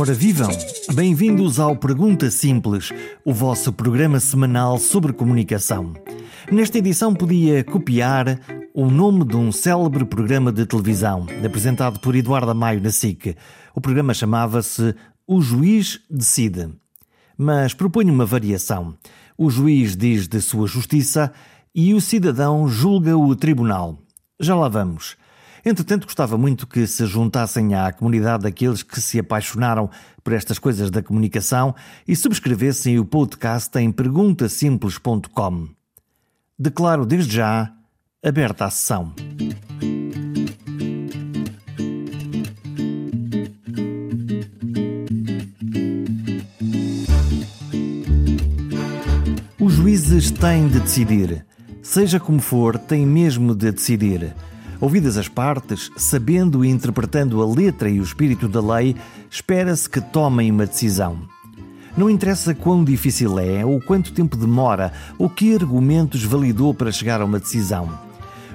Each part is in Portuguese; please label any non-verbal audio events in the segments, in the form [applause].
Ora vivam! Bem-vindos ao Pergunta Simples, o vosso programa semanal sobre comunicação. Nesta edição podia copiar o nome de um célebre programa de televisão, apresentado por Eduardo Maio na SIC. O programa chamava-se O Juiz Decide. Mas proponho uma variação. O juiz diz de sua justiça e o cidadão julga o tribunal. Já lá vamos. Entretanto, gostava muito que se juntassem à comunidade daqueles que se apaixonaram por estas coisas da comunicação e subscrevessem o podcast em perguntasimples.com. Declaro desde já aberta a sessão. Os juízes têm de decidir. Seja como for, têm mesmo de decidir. Ouvidas as partes, sabendo e interpretando a letra e o espírito da lei, espera-se que tomem uma decisão. Não interessa quão difícil é, ou quanto tempo demora, ou que argumentos validou para chegar a uma decisão.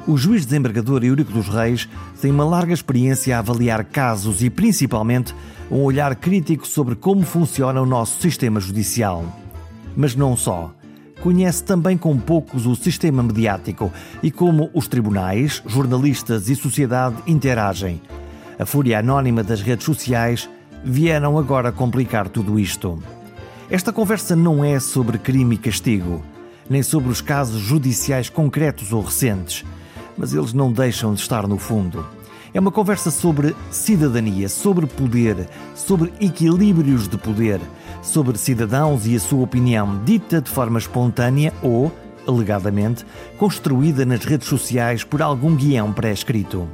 O juiz desembargador Eurico dos Reis tem uma larga experiência a avaliar casos e, principalmente, um olhar crítico sobre como funciona o nosso sistema judicial. Mas não só conhece também com poucos o sistema mediático e como os tribunais, jornalistas e sociedade interagem. A fúria anónima das redes sociais vieram agora complicar tudo isto. Esta conversa não é sobre crime e castigo, nem sobre os casos judiciais concretos ou recentes, mas eles não deixam de estar no fundo. É uma conversa sobre cidadania, sobre poder, sobre equilíbrios de poder sobre cidadãos e a sua opinião dita de forma espontânea ou, alegadamente, construída nas redes sociais por algum guião pré-escrito.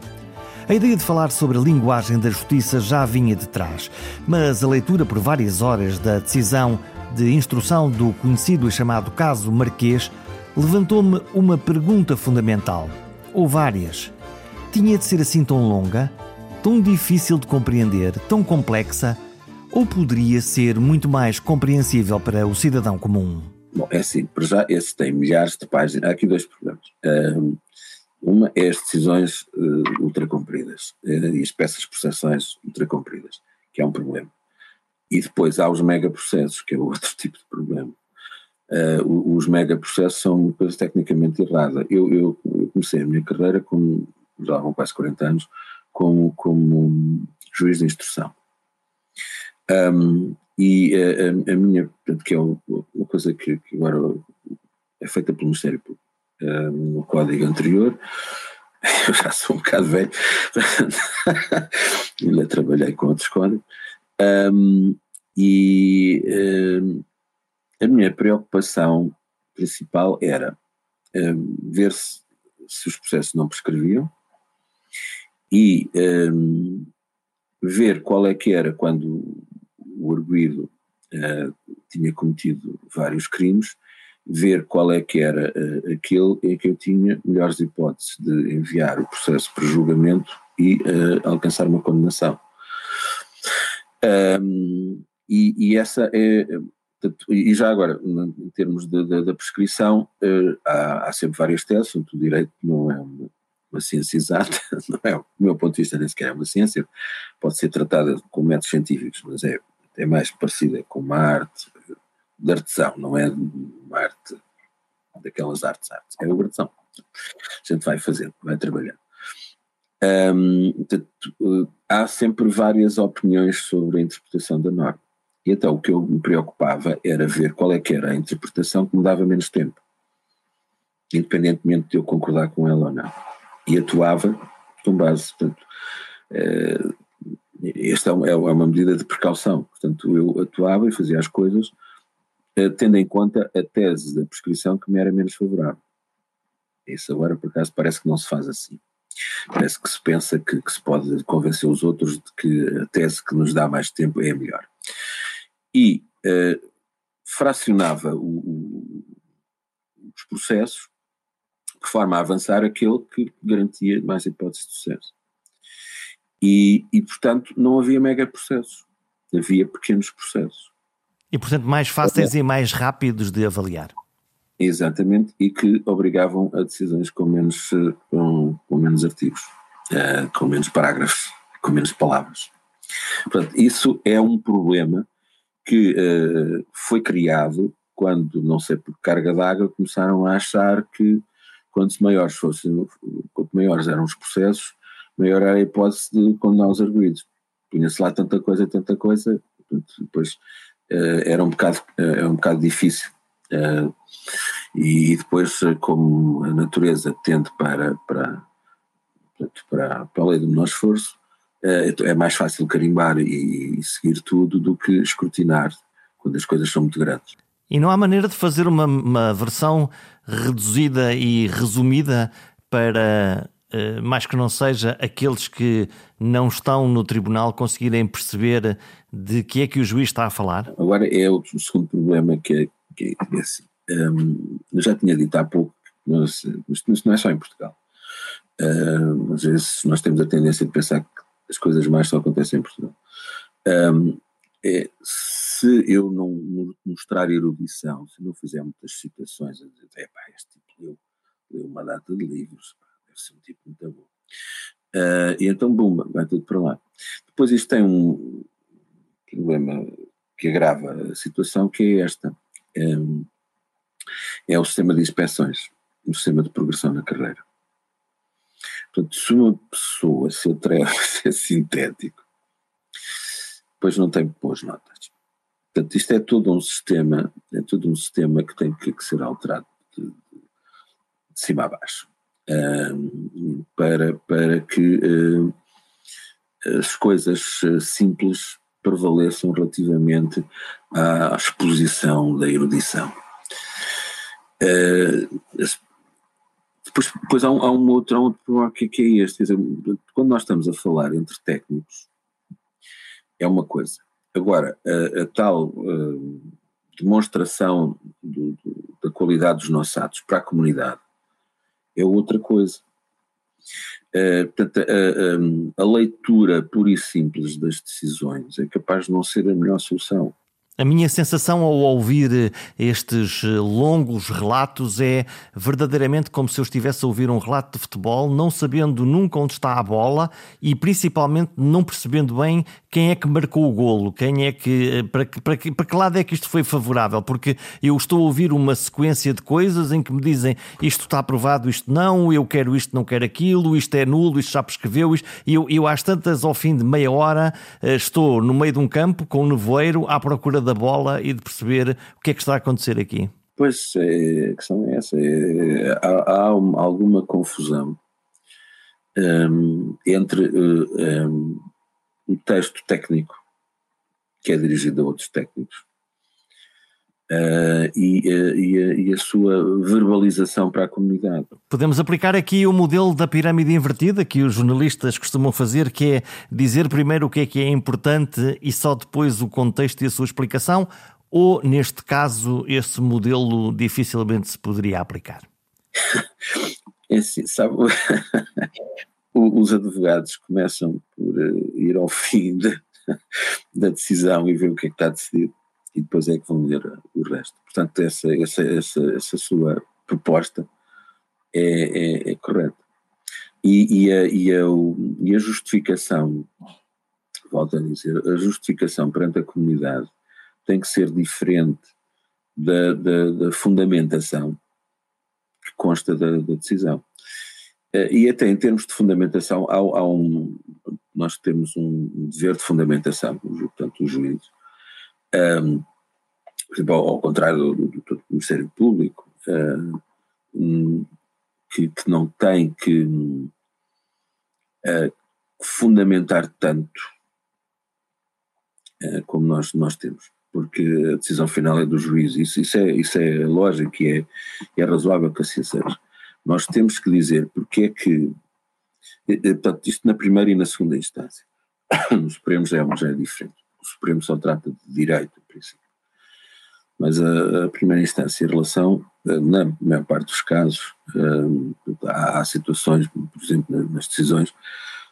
A ideia de falar sobre a linguagem da justiça já vinha de trás, mas a leitura por várias horas da decisão de instrução do conhecido e chamado caso Marquês levantou-me uma pergunta fundamental, ou várias. Tinha de ser assim tão longa, tão difícil de compreender, tão complexa? ou poderia ser muito mais compreensível para o cidadão comum? Bom, é assim, para já esse tem milhares de páginas. Há aqui dois problemas. uma é as decisões uh, ultracompridas uh, e as peças de processões ultracompridas, que é um problema. E depois há os megaprocessos, que é outro [laughs] tipo de problema. Uh, os megaprocessos são uma coisa tecnicamente errada. Eu, eu, comecei a minha carreira, com, já há quase 40 anos, como, como juiz de instrução. Um, e a, a, minha, portanto, que é uma coisa que, que, agora é feita pelo Ministério Público, um, no código anterior, [laughs] eu já sou um bocado velho, [laughs] ainda trabalhei com outros códigos, um, e um, a minha preocupação principal era ver se, se, os processos não prescreviam e um, ver qual é que era quando o arguído uh, tinha cometido vários crimes, ver qual é que era uh, aquele em que eu tinha melhores hipóteses de enviar o processo para julgamento e uh, alcançar uma condenação. Um, e, e, essa é, e já agora, em termos da prescrição, há, há, sempre várias teses, o direito não é uma ciência exata, [laughs] não é, do meu ponto de vista nem sequer é uma ciência, pode ser tratada com métodos científicos, mas é é mais parecida com uma arte de artesão, não é uma arte daquelas artes, artes. é o artesão. A gente vai fazendo, vai trabalhando. Hum, há sempre várias opiniões sobre a interpretação da norma. E então o que eu me preocupava era ver qual é que era a interpretação que me dava menos tempo, independentemente de eu concordar com ela ou não. E atuava com base, portanto, eh, esta é, é uma medida de precaução, portanto eu atuava e fazia as coisas eh, tendo em conta a tese da prescrição que me era menos favorável. Isso agora, por acaso, parece que não se faz assim. Parece que se pensa que, que se pode convencer os outros de que a tese que nos dá mais tempo é a melhor. E uh, fracionava o, o, os processos de forma a avançar aquele que garantia mais hipóteses de sucesso. E, e portanto, não havia mega processos, havia pequenos processos. E, portanto, mais fáceis é. e mais rápidos de avaliar. Exatamente, e que obrigavam a decisões com menos, com, com menos artigos, uh, com menos parágrafos, com menos palavras. Portanto, isso é um problema que uh, foi criado quando, não sei por carga d'água, começaram a achar que quanto maiores fossem, quanto maiores eram os processos, maior era a hipótese de condenar os arguídos. Punha-se lá tanta coisa, tanta coisa, depois uh, era um bocado, uh, é um bocado difícil. Uh, e depois, como a natureza tende para, para, para, para a lei do menor esforço, é mais fácil carimbar e seguir tudo do que escrutinar quando as coisas são muito grandes. E não há maneira de fazer uma, uma versão reduzida e resumida para, uh, mais que não seja, aqueles que não estão no tribunal conseguirem perceber de que é que o juiz está a falar? Agora é o segundo problema que é, que é assim. Um, eu já tinha dito há pouco, mas, mas não é só em Portugal. Uh, às vezes nós temos a tendência de pensar que as coisas mais só acontecem em Portugal. Um, é, se eu não mostrar erudição, se não fizer muitas citações, a dizer, é pá, este tipo leu, leu uma data de livros, deve ser um tipo muito bom. Uh, e então, bum, vai tudo para lá. Depois isto tem um problema que agrava a situação, que é esta. Um, é o sistema de inspeções, o sistema de progressão na carreira. Portanto, se uma pessoa se atreve [laughs] a ser sintético, depois não tem boas notas. Portanto, isto é todo um sistema, é todo um sistema que tem que, que ser alterado de, de, cima a baixo. Para, para que uh, as coisas eh, simples prevaleçam relativamente à exposição da erudição. Uh, depois, depois há, um, há um outro, há um outro problema que, que é este. Dizer, quando nós estamos a falar entre técnicos, é uma coisa. Agora, a, a tal uh, demonstração do, do, da qualidade dos nossos atos para a comunidade é outra coisa. Portanto, a, a, a, leitura pura e simples das decisões é capaz de não ser a melhor solução. A minha sensação ao ouvir eh, estes eh, longos relatos é verdadeiramente como se eu estivesse a ouvir um relato de futebol, não sabendo nunca onde está a bola e principalmente não percebendo bem quem é que marcou o golo, quem é que para, que, para, que, para que lado é que isto foi favorável, porque eu estou a ouvir uma sequência de coisas em que me dizem isto está aprovado, isto não, eu quero isto, não quero aquilo, isto é nulo, isto já prescreveu, isto, e eu, eu às tantas, ao fim de meia hora, eh, estou no meio de um campo com um nevoeiro à procura da bola e de perceber o que é que está a acontecer aqui? Pois, é, a questão é essa. É, há, há uma, alguma confusão um, entre uh, um, o texto técnico, que é dirigido a outros técnicos, Uh, e, uh, e, a, e, a, sua verbalização para a comunidade. Podemos aplicar aqui o modelo da pirâmide invertida que os jornalistas costumam fazer, que é dizer primeiro o que é que é importante e só depois o contexto e a sua explicação, ou neste caso esse modelo dificilmente se poderia aplicar? [laughs] É assim, sabe, [laughs] os advogados começam por uh, ir ao fim de, [laughs] da decisão e ver o que é que está decidido e depois é que vão ler o resto. Portanto, essa, essa, essa, essa sua proposta é, é, é correta. E, e, a, e, a, e a justificação, volto a dizer, a justificação perante a comunidade tem que ser diferente da, da, da fundamentação que consta da, da decisão. Eh, e até em termos de fundamentação, há, há um, nós temos um dever de fundamentação, portanto, o juiz, um, por exemplo, ao, contrário do, do, do, Ministério Público, um, que, que, não tem que uh, fundamentar tanto uh, como nós, nós temos, porque a decisão final é do juiz, isso, isso, é, isso é lógico e é, é razoável que assim seja. Nós temos que dizer porque é que, portanto, isto na primeira e na segunda instância, [coughs] nos Supremos é, já é diferente o Supremo só trata de direito, em princípio. Mas a, a primeira instância, em relação, eh, na maior parte dos casos, eh, há, há situações, por exemplo, nas decisões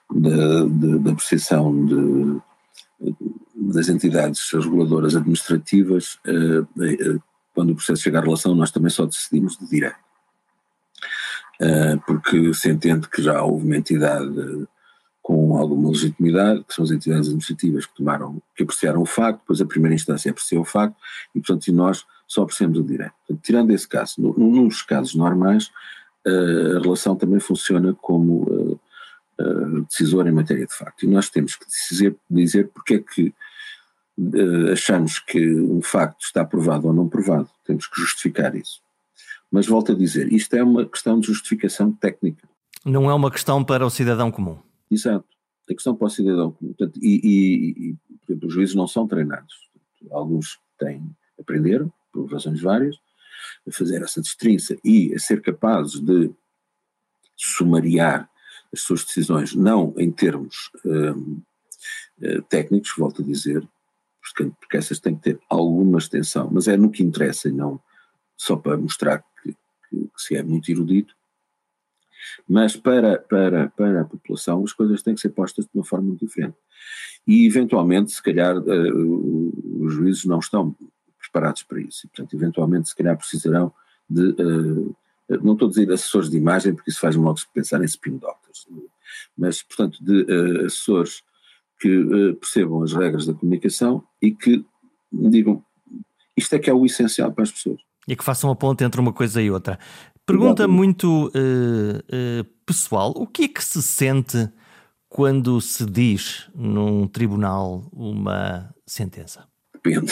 da apreciação de, das entidades reguladoras administrativas, eh, quando o processo chega à relação, nós também só decidimos de direito. Porque se entende que já houve uma entidade com alguma legitimidade, que são as entidades administrativas que tomaram, que apreciaram o facto, depois a primeira instância apreciou o facto, e portanto nós só apreciamos o direito. Portanto, tirando esse caso, no, nos casos normais, uh, a relação também funciona como uh, uh, decisor em matéria de facto, e nós temos que dizer, dizer porque é que achamos que um facto está provado ou não provado, temos que justificar isso. Mas volto a dizer, isto é uma questão de justificação técnica. Não é uma questão para o cidadão comum. Exato. A questão para o cidadão. Portanto, e, e, e exemplo, os juízes não são treinados. Alguns têm, aprenderam, por razões várias, a fazer essa destrinça e a ser capazes de sumariar as suas decisões, não em termos hum, eh, técnicos, volto a dizer, porque, porque essas têm que ter alguma extensão, mas é no que interessa e não só para mostrar que, que, que se é muito erudito, mas para, para, para a população as coisas têm que ser postas de uma forma diferente. E eventualmente, se calhar, uh, os juízes não estão preparados para isso. E, portanto, eventualmente, se calhar precisarão de. Uh, não estou a dizer assessores de imagem, porque isso faz-me logo pensar em spin doctors, mas, portanto, de uh, assessores que percebam as regras da comunicação e que digam isto é que é o essencial para as pessoas. E que façam a ponte entre uma coisa e outra. Pergunta muito uh, uh, pessoal: o que é que se sente quando se diz num tribunal uma sentença? Depende.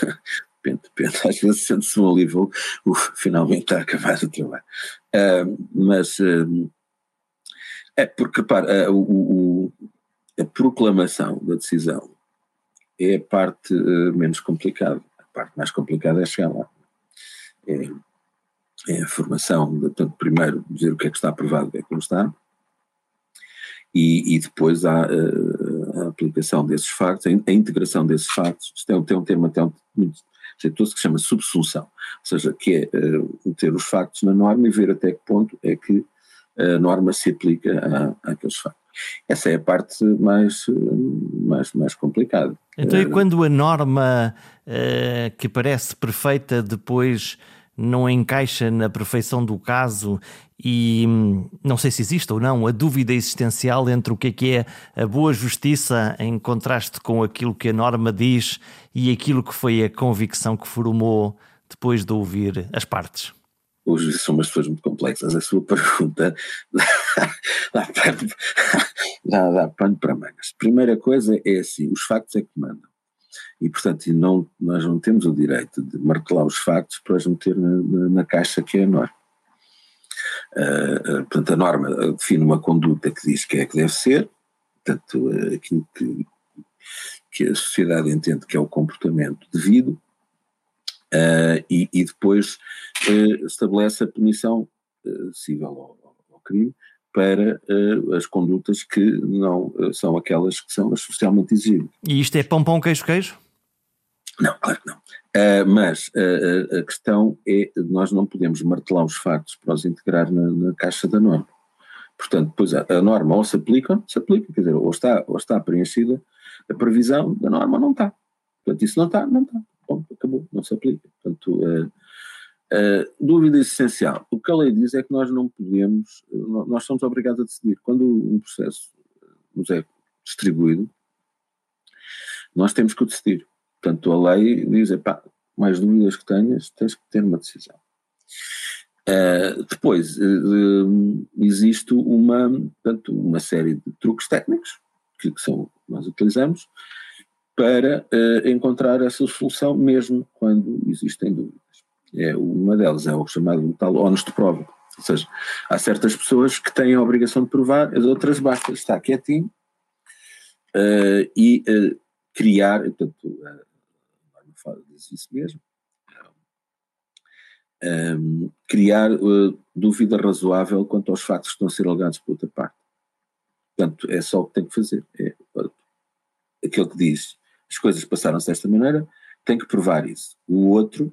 [laughs] depende, depende. Às vezes sente-se um alívio, uf, finalmente está acabado o trabalho. Uh, mas é porque, repara, o, o, a proclamação da decisão é a parte menos complicada. A parte mais complicada é chegar lá. É, é a formação, de, portanto, primeiro dizer o que é que está aprovado, o que é que não está, e, e depois há a, eh, a, aplicação desses factos, a, integração desses factos, isto é tem um termo até muito jeitoso que se chama subsunção, ou seja, que é uh, meter os factos na norma e ver até que ponto é que a norma se aplica a, àqueles factos. Essa é a parte mais, mais, mais complicada. Então, e eh, quando a norma uh, que parece perfeita depois não encaixa na perfeição do caso e hum, não sei se existe ou não a dúvida existencial entre o que é que é a boa justiça em contraste com aquilo que a norma diz e aquilo que foi a convicção que formou depois de ouvir as partes. Hoje são umas pessoas muito complexas. A sua pergunta [laughs] dá, pano, [laughs] dá, dá pano para mangas. Primeira coisa é assim: os factos é que mandam e, portanto, não, nós não temos o direito de martelar os factos para os meter na, na, caixa que é a norma. Uh, portanto, a norma define uma conduta que diz que é que deve ser, portanto, uh, aquilo que, que a sociedade entende que é o comportamento devido, e, e, depois estabelece a punição civil ao, ao crime para uh, as condutas que não uh, são aquelas que são as socialmente exíveis. E isto é pão, pão, queijo, queijo? Não, claro que não. Uh, mas a questão é, nós não podemos martelar os factos para os integrar na, na caixa da norma. Portanto, depois a, a, norma ou se aplica, se aplica, quer dizer, ou está, ou está preenchida a previsão da norma ou não está. Portanto, isso não está, não está. Bom, acabou, não se aplica. Portanto, Dúvida essencial. O que a lei diz é que nós não podemos, nós somos obrigados a decidir. Quando um processo nos é distribuído, nós temos que o decidir. Portanto, a lei diz, pá, mais dúvidas que tenhas, tens que ter uma decisão. Uh, depois, uh, existe uma, portanto, uma série de truques técnicos que, que são, nós utilizamos para encontrar essa solução mesmo quando existem dúvidas. É, uma delas é o chamado tal ónus de prova. Ou seja, há certas pessoas que têm a obrigação de provar, as outras basta estar quietinho uh, e uh, criar, portanto, norma fala diz isso mesmo, um, criar uh, dúvida razoável quanto aos factos que estão a ser alegados por outra parte. Portanto, é só o que tem que fazer. É, aquele que diz as coisas passaram-se desta maneira, tem que provar isso. O outro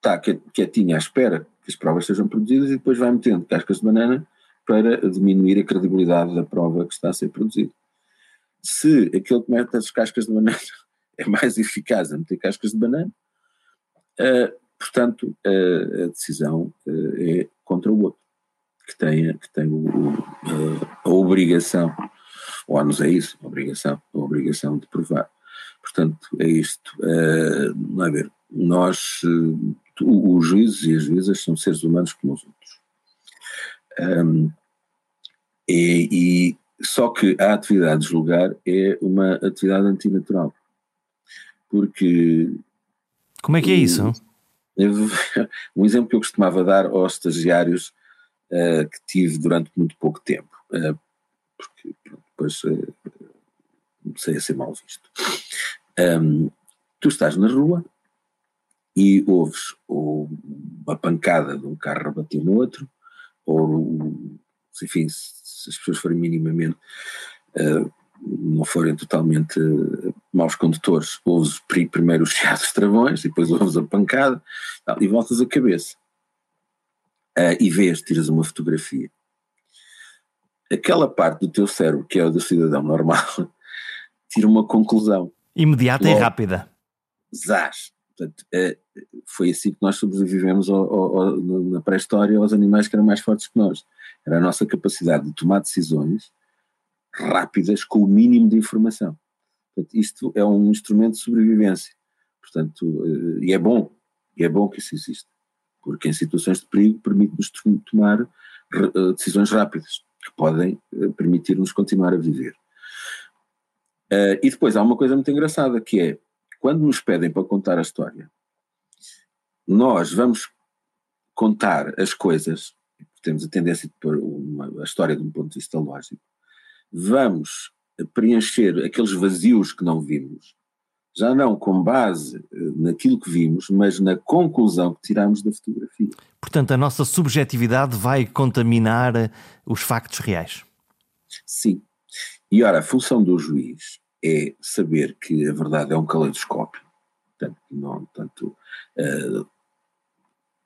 está quietinho à espera que as provas sejam produzidas e depois vai metendo cascas de banana para diminuir a credibilidade da prova que está a ser produzida. Se aquele que mete as cascas de banana [laughs] é mais eficaz a meter cascas de banana, uh, portanto, uh, a decisão uh, é contra o outro. que tem, que o, a, a obrigação, ou nos é isso, a obrigação, a obrigação de provar. Portanto, é isto. Uh, não é ver, nós, os juízes e as juízas são seres humanos como os outros. Um, e, e, só que a atividade de julgar é uma atividade antinatural. Porque. Como é que é isso? [laughs] Um exemplo que eu costumava dar aos estagiários uh, que tive durante muito pouco tempo, uh, porque pronto, depois uh, comecei a ser mal visto. Um, tu estás na rua e ouves ou uma pancada de um carro a bater no outro, ou, enfim, se as pessoas forem minimamente, uh, não forem totalmente uh, maus condutores, ouves primeiro os chiados travões, depois ouves a pancada, e voltas a cabeça. Uh, e vês, tiras uma fotografia. Aquela parte do teu cérebro, que é o do cidadão normal, [laughs] tira uma conclusão. Imediata Logo, e rápida. Zás. Portanto, é, foi assim que nós sobrevivemos ao, ao, na pré-história aos animais que eram mais fortes que nós. Era a nossa capacidade de tomar decisões rápidas com o mínimo de informação. Portanto, isto é um instrumento de sobrevivência. Portanto, eh, e é bom, e é bom que isso exista, porque em situações de perigo permite-nos tomar eh, decisões rápidas, que podem eh, permitir-nos continuar a viver. e depois há uma coisa muito engraçada, que é, quando nos pedem para contar a história, nós vamos contar as coisas, temos a tendência de pôr uma, a história de um ponto de vista lógico, vamos preencher aqueles vazios que não vimos, já não com base eh, naquilo que vimos, mas na conclusão que tiramos da fotografia. Portanto, a nossa subjetividade vai contaminar eh, os factos reais. Sim. E ora, a função do juiz é saber que a verdade é um caleidoscópio. Portanto, não, tanto, uh,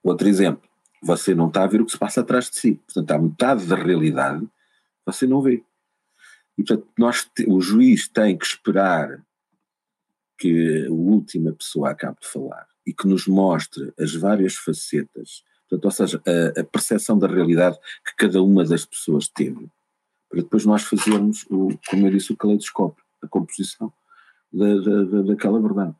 outro exemplo, você não está a ver o que se passa atrás de si. Portanto, há metade da realidade você não vê. E, portanto, nós, o juiz tem que esperar que a última pessoa acabe de falar e que nos mostre as várias facetas, portanto, ou seja, a, a percepção da realidade que cada uma das pessoas teve, para depois nós fazermos, o, como eu disse, o caleidoscópio a composição da, da, daquela verdade.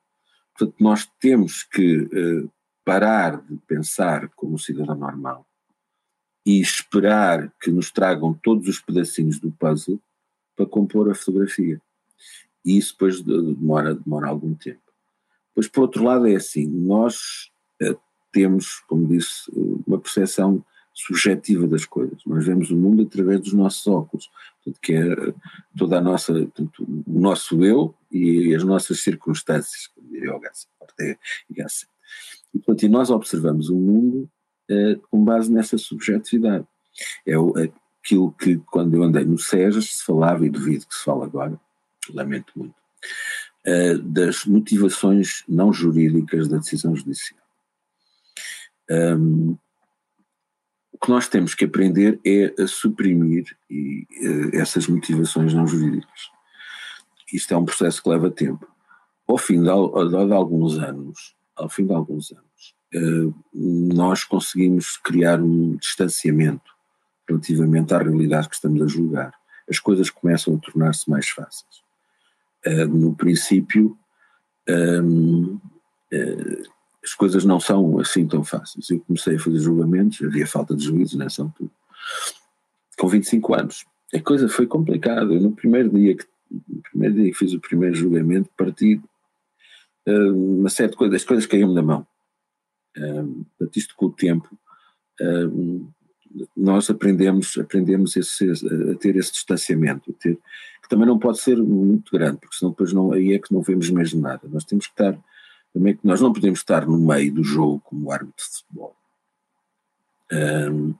Portanto, nós temos que uh, parar de pensar como cidadão normal e esperar que nos tragam todos os pedacinhos do puzzle para compor a fotografia. E isso depois demora, demora algum tempo. Pois, por outro lado, é assim: nós uh, temos, como disse, uma percepção subjetiva das coisas. Nós vemos o mundo através dos nossos óculos, portanto, que é toda a nossa, o nosso eu e as nossas circunstâncias, como diria o Gasset. E, portanto, e nós observamos o mundo uh, com base nessa subjetividade. É o, aquilo que, quando eu andei no SEJAS, se falava, e duvido que se fale agora, lamento muito, uh, das motivações não jurídicas da decisão judicial. Um, que nós temos que aprender é a suprimir e, uh, essas motivações não jurídicas. Isto é um processo que leva tempo. Ao fim de, de, de alguns anos, ao fim de alguns anos, uh, nós conseguimos criar um distanciamento relativamente à realidade que estamos a julgar. As coisas começam a tornar-se mais fáceis. Uh, no princípio, um, as coisas não são assim tão fáceis. Eu comecei a fazer julgamentos, havia falta de juízo nessa altura, com 25 anos. A coisa foi complicada. No primeiro dia que, primeiro dia que fiz o primeiro julgamento, parti uh, uma série de coisas, as coisas caíam-me na mão. Uh, isto com o tempo, uh, nós aprendemos, aprendemos esse, a ter esse distanciamento, ter, que também não pode ser muito grande, porque senão depois não, aí é que não vemos mesmo nada. Nós temos que estar também que nós não podemos estar no meio do jogo como árbitro de futebol. Um,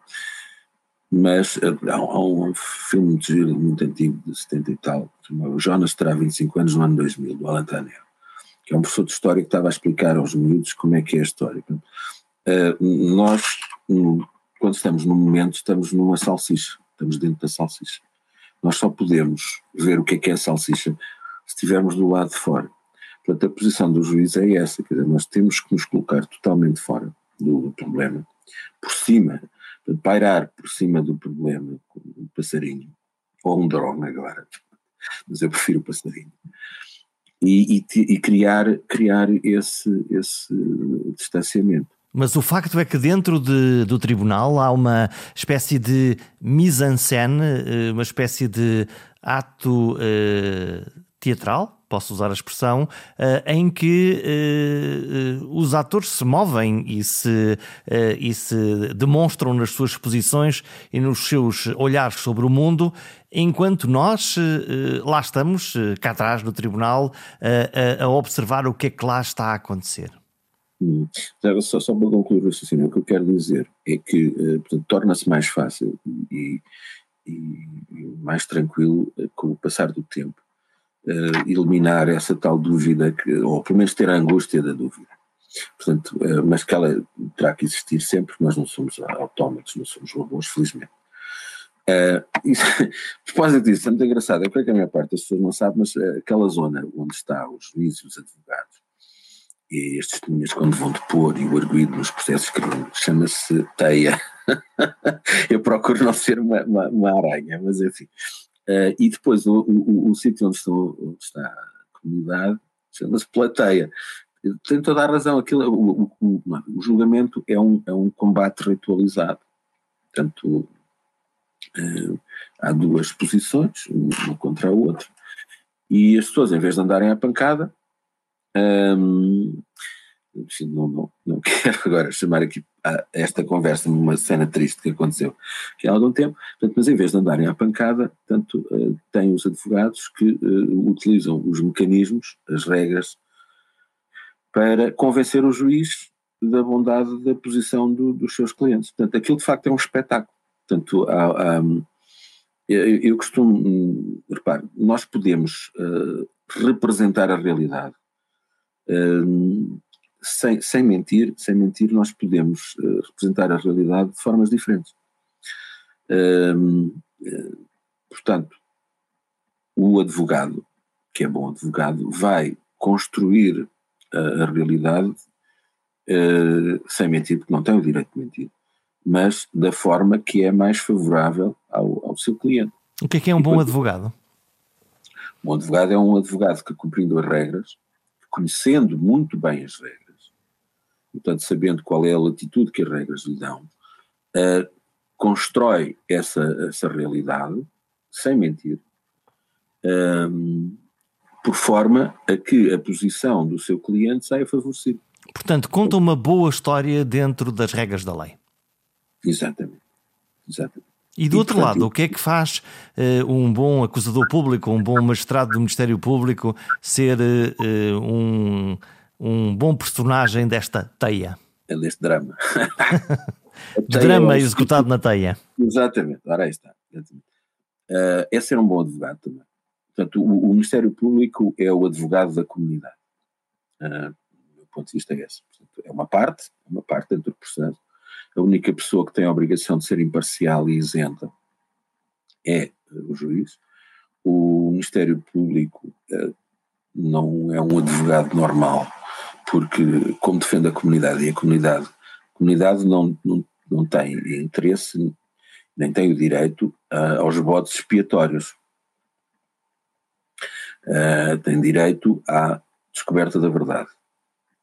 mas há, há, um filme de, muito antigo, de 70 e tal, chamado Jonas terá 25 anos no ano 2000, do Alan Tanner, que é um professor de história que estava a explicar aos miúdos como é que é a história. Uh, nós, quando estamos num momento, estamos numa salsicha, estamos dentro da salsicha. Nós só podemos ver o que é que é a salsicha se estivermos do lado de fora. Portanto, a posição do juiz é essa, quer dizer, nós temos que nos colocar totalmente fora do, problema, por cima pairar por cima do problema com um passarinho, ou um drone agora, mas eu prefiro o passarinho, e, e, e criar, criar esse, esse distanciamento. Mas o facto é que dentro de, do tribunal há uma espécie de mise-en-scène, eh, uma espécie de ato uh, teatral, posso usar a expressão, uh, em que uh, os atores se movem e se, e se demonstram nas suas exposições e nos seus olhares sobre o mundo, enquanto nós lá estamos, cá atrás no tribunal, a observar o que é que lá está a acontecer. Hum. Só, só para concluir o raciocínio, o que eu quero dizer é que torna-se mais fácil e, e, mais tranquilo com o passar do tempo uh, eliminar essa tal dúvida, que, ou pelo menos ter a angústia da dúvida. Portanto, uh, mas que ela terá que existir sempre, nós não somos autómatos, não somos robôs, felizmente. Uh, [laughs] isso, a propósito disso, é muito engraçado, eu creio que a maior parte das pessoas não sabe, mas aquela zona onde está os juízes os advogados, e as testemunhas quando vão depor e o arguído nos processos criminais, chama-se teia. [laughs] eu procuro não ser uma, uma, uma aranha, mas enfim. Uh, e depois o, o, o sítio onde, estou, onde está a comunidade chama-se plateia. Tem toda a razão, aquilo, o, o, o, julgamento é um, é um combate ritualizado. Portanto, uh, há duas posições, uma contra a outra, e as pessoas, em vez de andarem à pancada, um, não, não, não [laughs] quero agora chamar aqui esta conversa numa cena triste que aconteceu há algum tempo, portanto, mas em vez de andarem à pancada, tanto uh, têm os advogados que uh, utilizam os mecanismos, as regras, para convencer o juiz da bondade da posição do, dos seus clientes. Portanto, aquilo de facto é um espetáculo. Portanto, há, há, eu, eu costumo, repare, nós podemos uh, representar a realidade sem, sem mentir, sem mentir, nós podemos uh, representar a realidade de formas diferentes. Uh, uh, portanto, o advogado, que é bom advogado, vai construir a, a realidade eh, sem mentir, porque não tem o direito de mentir, mas da forma que é mais favorável ao, ao seu cliente. O que é que é um e bom advogado? Um bom advogado é um advogado que, cumprindo as regras, conhecendo muito bem as regras, portanto, sabendo qual é a latitude que as regras lhe dão, uh, constrói essa, essa realidade, sem mentir, um, por forma a que a posição do seu cliente saia favorecida. Portanto, conta uma boa história dentro das regras da lei. Exatamente. Exatamente. E do e, outro portanto, lado, o que é que faz uh, um bom acusador público, um bom magistrado do Ministério Público ser uh, um um bom personagem desta teia. É deste drama. [laughs] drama é executado na teia. Exatamente, ora aí está. Uh, é ser um bom advogado também. Portanto, o, o Ministério Público é o advogado da comunidade. Uh, o meu ponto de vista é esse. Portanto, é uma parte, é uma parte dentro do processo. A única pessoa que tem a obrigação de ser imparcial e isenta é o juiz. O Ministério Público uh, não é um advogado normal porque como defende a comunidade e a comunidade, a comunidade não, não, não tem interesse nem tem o direito uh, aos bodes expiatórios. Uh, tem direito à descoberta da verdade.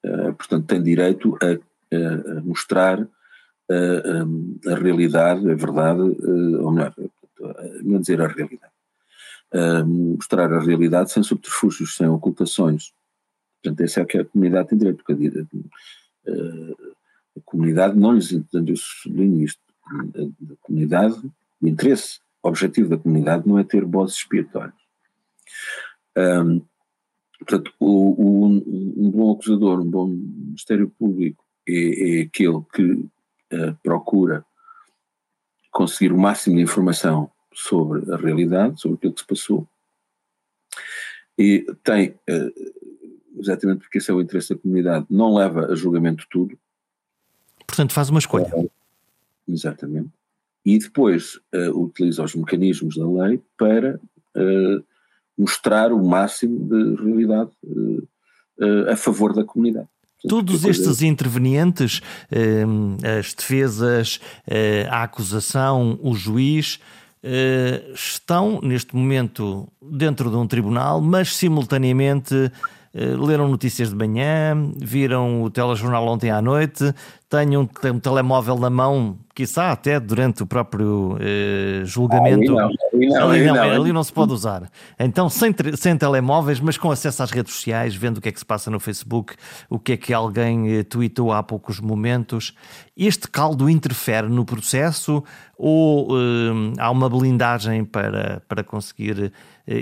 Uh, portanto, tem direito a, a, a mostrar a realidade, a verdade, ou melhor, não dizer a realidade, mostrar a realidade sem subterfúgios, sem ocultações. Portanto, essa é o que a comunidade tem direito, porque a, a, a comunidade não lhes entende, eu sublinho isto, a, a, comunidade, o interesse, o objetivo da comunidade não é ter bosses expiatórios. Um, portanto, o, o, um bom acusador, um bom Ministério Público é, é aquele que uh, procura conseguir o máximo de informação sobre a realidade, sobre aquilo que se passou, e tem uh, exatamente porque esse é o interesse da comunidade, não leva a julgamento tudo. Portanto, faz uma escolha. É, exatamente. E depois uh, utiliza os mecanismos da lei para uh, mostrar o máximo de realidade uh, a favor da comunidade. Todos estes intervenientes, as defesas, a acusação, o juiz, estão neste momento dentro de um tribunal, mas simultaneamente leram notícias de manhã, viram o telejornal ontem à noite, têm um, um telemóvel na mão quiçá até durante o próprio eh, julgamento. Ah, ali, não, ali, não, ali, não, não, se pode usar. Então, sem, sem telemóveis, mas com acesso às redes sociais, vendo o que é que se passa no Facebook, o que é que alguém eh, tweetou há poucos momentos. Este caldo interfere no processo ou eh, há uma blindagem para, para conseguir eh,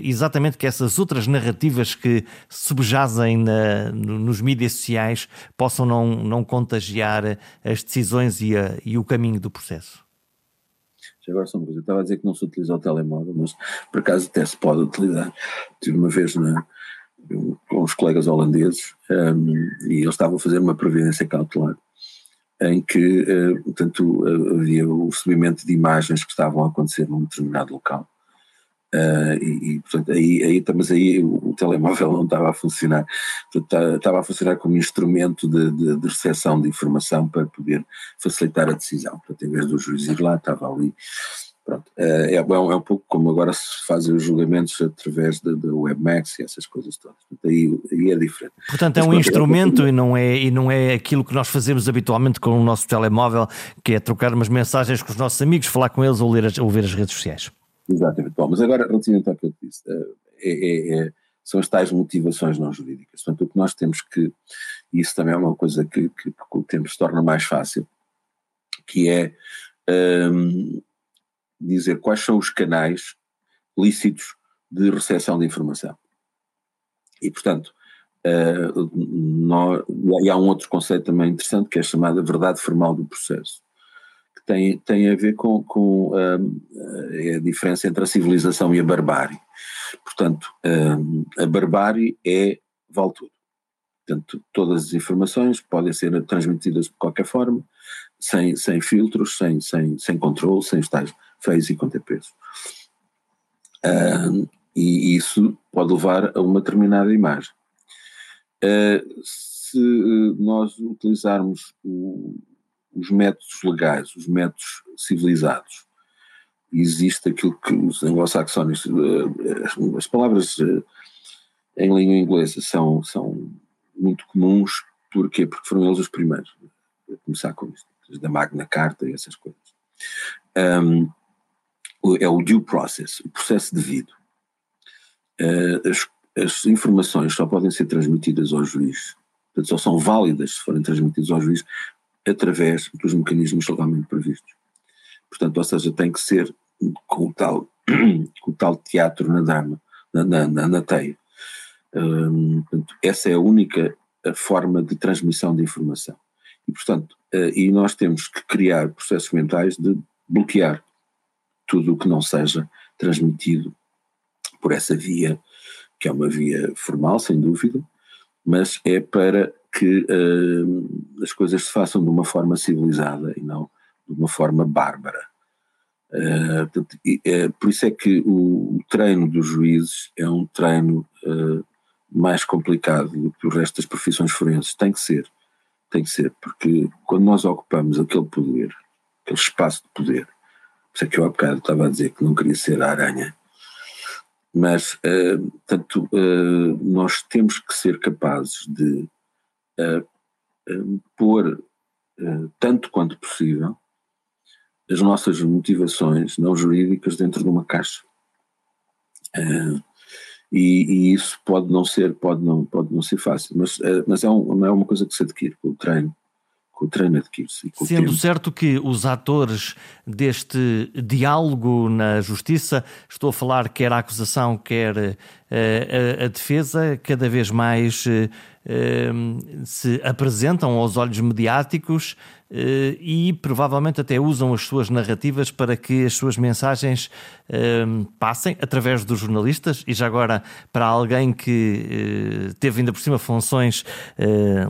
exatamente que essas outras narrativas que subjazem na, nos mídias sociais possam não, não contagiar as decisões e, a, e o caminho do processo? Agora só uma coisa, eu estava a dizer que não se utiliza o telemóvel, mas por acaso até se pode utilizar. Tive uma vez na, com os colegas holandeses um, e eles estavam a fazer uma previdência cautelar em que, uh, portanto, havia o recebimento de imagens que estavam a acontecer num determinado local Uh, e, e, portanto, aí, aí, mas aí o, o, telemóvel não estava a funcionar, portanto, tá, estava a funcionar como instrumento de, de, de recepção de informação para poder facilitar a decisão. Portanto, em vez do juiz ir lá, estava ali. Pronto. Uh, é, é, um, é um pouco como agora se fazem os julgamentos através da WebMax e essas coisas todas. Portanto, aí, aí é diferente. Portanto, é um mas, instrumento é... e, não é, e não é aquilo que nós fazemos habitualmente com o nosso telemóvel, que é trocar umas mensagens com os nossos amigos, falar com eles ou ler as, ou ver as redes sociais. Exatamente. Bom, mas agora, relativamente ao que eu disse, eh, é, é, é, são as tais motivações não jurídicas. Portanto, o que nós temos que, e isso também é uma coisa que, que, que o tempo se torna mais fácil, que é um, dizer quais são os canais lícitos de recepção de informação. E, portanto, uh, nós, e há um outro conceito também interessante que é chamado verdade formal do processo tem, tem a ver com, com um, a diferença entre a civilização e a barbárie. Portanto, um, a barbárie é vale tudo. Portanto, todas as informações podem ser transmitidas de qualquer forma, sem, sem filtros, sem, sem, sem controle, sem estar feios e contrapesos. Um, e isso pode levar a uma determinada imagem. Uh, se nós utilizarmos o, os métodos legais, os métodos civilizados. Existe aquilo que os anglo-saxónicos, eh, as palavras eh, em língua inglesa são, são muito comuns, porquê? Porque foram eles os primeiros a começar com isto, da Magna Carta e essas coisas. Um, é o due process, o processo devido. As, as informações só podem ser transmitidas ao juiz, portanto, só são válidas se forem transmitidas ao juiz através dos mecanismos legalmente previstos. Portanto, ou seja, tem que ser com o tal, [clears throat] com o tal teatro na drama, na, na, na teia. Hum, portanto, essa é a única forma de transmissão de informação. E, portanto, uh, e nós temos que criar processos mentais de bloquear tudo o que não seja transmitido por essa via, que é uma via formal, sem dúvida, mas é para que uh, as coisas se façam de uma forma civilizada e não de uma forma bárbara. Uh, portanto, uh, por isso é que o, o, treino dos juízes é um treino eh, mais complicado do que o resto das profissões forenses. Tem que ser, tem que ser, porque quando nós ocupamos aquele poder, aquele espaço de poder, por isso é que eu há bocado estava a dizer que não queria ser a aranha, mas, uh, portanto, nós temos que ser capazes de uh, pôr, tanto quanto possível, as nossas motivações não jurídicas dentro de uma caixa. E, e, isso pode não ser, pode não, pode não ser fácil, mas, mas é, um, é uma coisa que se adquire com o treino com o treino adquire-se. Sendo tempo. certo que os atores deste diálogo na justiça, estou a falar quer a acusação, quer uh, a, a, defesa, cada vez mais uh, se apresentam aos olhos mediáticos uh, e provavelmente até usam as suas narrativas para que as suas mensagens uh, passem através dos jornalistas e já agora para alguém que uh, teve ainda por cima funções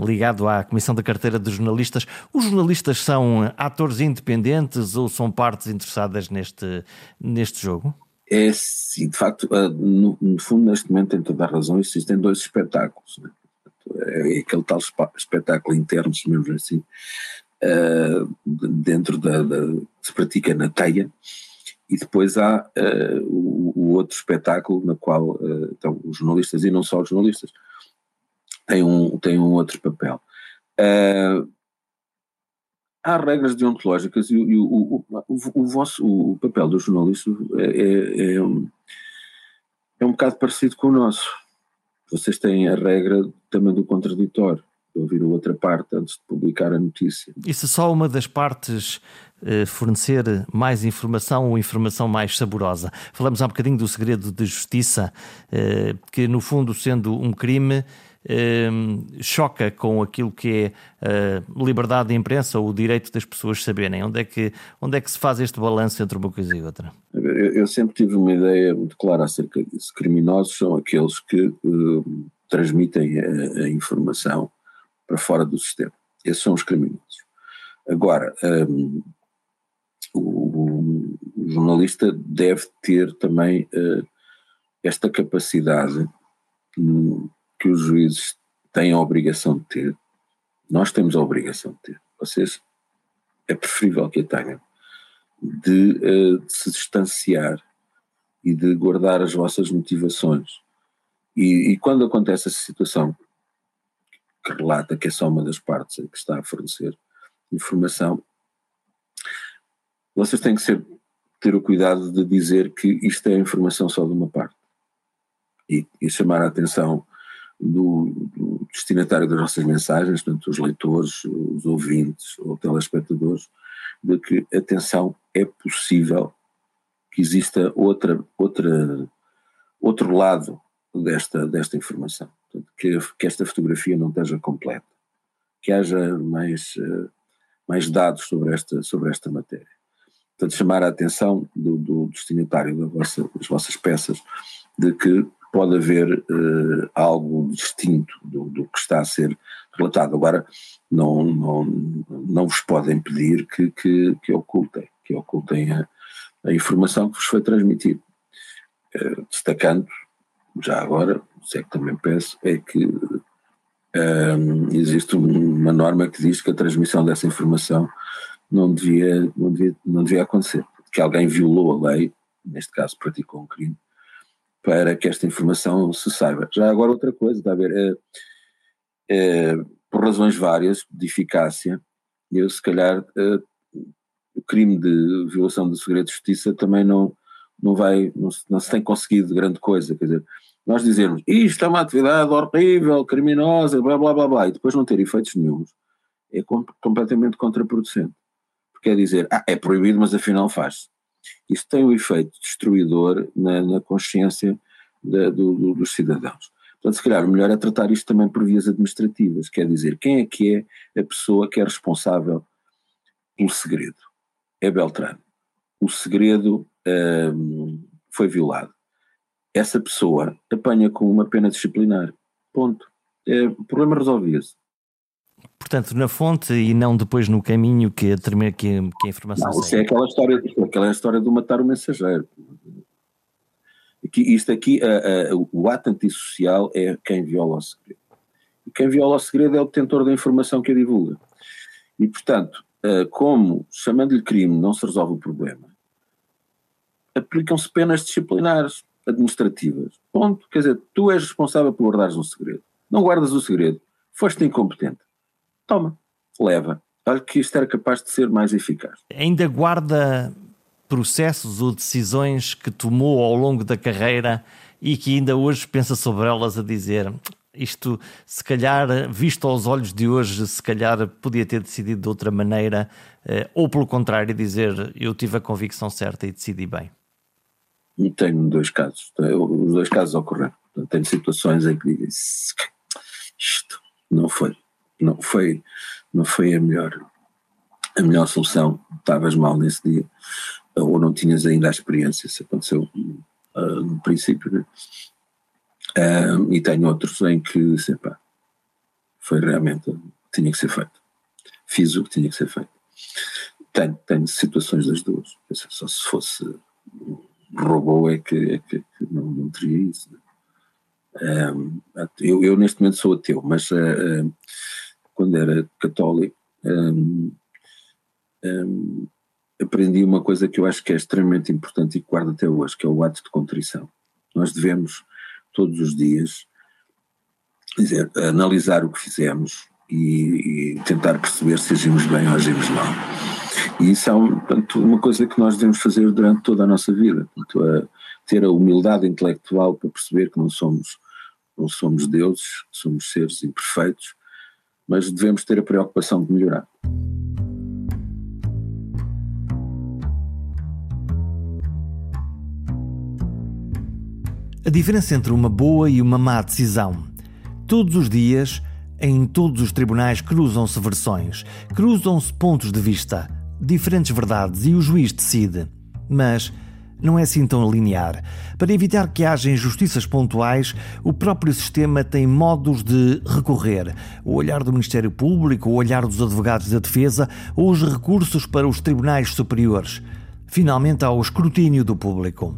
ligado à Comissão da Carteira de Jornalistas, os jornalistas são atores independentes ou são partes interessadas neste, neste jogo? É sim, de facto, no, no fundo, neste momento tem toda a razão, existem dois espetáculos. Né? É aquele tal espetáculo interno, chamemos assim, uh, dentro da, da, se pratica na teia, e depois há uh, o, o, outro espetáculo na qual uh, então, os jornalistas, e não só os jornalistas, têm um, têm um outro papel. Uh, há regras deontológicas e, e o, o, o, o, vosso o papel do jornalista é, é, é, um, é um bocado parecido com o nosso. Vocês têm a regra também do contraditório, de ouvir a outra parte antes de publicar a notícia. E se só uma das partes eh, fornecer mais informação ou informação mais saborosa? Falamos há um bocadinho do segredo de justiça, eh, que no fundo, sendo um crime, choca com aquilo que é a liberdade de imprensa ou o direito das pessoas saberem? Onde é que, onde é que se faz este balanço entre uma coisa e outra? Eu, eu sempre tive uma ideia muito clara acerca disso. Criminosos são aqueles que uh, transmitem a, a, informação para fora do sistema. Esses são os criminosos. Agora, um, ehm, o, o, jornalista deve ter também uh, esta capacidade um, que os juízes têm a obrigação de ter, nós temos a obrigação de ter, vocês é preferível que a tenham, de, uh, de se distanciar e de guardar as vossas motivações. E, e, quando acontece essa situação, que relata que é só uma das partes que está a fornecer informação, vocês têm que ser, ter o cuidado de dizer que isto é informação só de uma parte. E, e chamar a atenção do, do, destinatário das nossas mensagens, portanto, os leitores, os ouvintes ou telespectadores, de que, atenção, é possível que exista outra, outra, outro lado desta, desta informação, portanto, que, que esta fotografia não esteja completa, que haja mais, mais dados sobre esta, sobre esta matéria. Portanto, chamar a atenção do, do destinatário das vossas peças de que pode haver uh, algo distinto do, do, que está a ser relatado. Agora, não, não, não vos podem pedir que, que, que ocultem, que ocultem a, a, informação que vos foi transmitida. Uh, destacando, já agora, se é que também peço, é que uh, existe uma norma que diz que a transmissão dessa informação não devia, não devia, não devia acontecer, que alguém violou a lei, neste caso praticou um crime, para que esta informação se saiba. Já agora outra coisa, está a ver, é, é, por razões várias de eficácia, eu se calhar é, o crime de violação do segredo de justiça também não, não vai, não se, não se tem conseguido grande coisa, quer dizer, nós dizermos isto é uma atividade horrível, criminosa, blá blá blá blá, e depois não ter efeitos nenhums, é completamente contraproducente. Porque é dizer, ah, é proibido, mas afinal faz-se. Isso tem um efeito destruidor na, na consciência da, do, do, dos cidadãos. Portanto, se calhar o melhor é tratar isto também por vias administrativas, quer dizer, quem é que é a pessoa que é responsável pelo segredo? É Beltrano. O segredo hum, foi violado. Essa pessoa apanha com uma pena disciplinar. Ponto. É, o problema resolvia-se. Portanto, na fonte e não depois no caminho que, que, que a informação não, Isso é aquela história, aquela história do matar o mensageiro. Aqui, isto aqui, a, a, o ato antissocial é quem viola o segredo. E quem viola o segredo é o detentor da informação que a divulga. E, portanto, como chamando-lhe crime não se resolve o problema, aplicam-se penas disciplinares administrativas. Ponto. Quer dizer, tu és responsável por guardares um segredo. Não guardas o segredo. Foste incompetente toma, leva. Olha que isto era capaz de ser mais eficaz. Ainda guarda processos ou decisões que tomou ao longo da carreira e que ainda hoje pensa sobre elas a dizer isto, se calhar, visto aos olhos de hoje, se calhar podia ter decidido de outra maneira, eh, ou pelo contrário, dizer eu tive a convicção certa e decidi bem. E tenho dois casos, os dois casos ocorreram. Tenho situações em que digo isto não foi não foi, não foi a melhor, a melhor solução. Estavas mal nesse dia, ou não tinhas ainda a experiência, isso aconteceu uh, no princípio, né? uh, e tenho outros em que, sei pá, foi realmente, tinha que ser feito. Fiz o que tinha que ser feito. Tenho, tenho situações das duas. Só se fosse robô é que, é que, que não, não, teria isso. Né? Um, eu, eu, neste momento sou ateu, mas quando era católico um, um, aprendi uma coisa que eu acho que é extremamente importante e que guardo até hoje, que é o ato de contrição. Nós devemos todos os dias dizer, analisar o que fizemos e, e tentar perceber se agimos bem ou agimos mal. E isso é um, portanto, uma coisa que nós devemos fazer durante toda a nossa vida. Portanto, a, ter a humildade intelectual para perceber que não somos, não somos deuses, somos seres imperfeitos, mas devemos ter a preocupação de melhorar. A diferença entre uma boa e uma má decisão. Todos os dias, em todos os tribunais, cruzam-se versões, cruzam-se pontos de vista, diferentes verdades e o juiz decide. Mas não é assim tão linear. Para evitar que haja injustiças pontuais, o próprio sistema tem modos de recorrer. O olhar do Ministério Público, o olhar dos advogados da defesa ou os recursos para os tribunais superiores. Finalmente, há o escrutínio do público.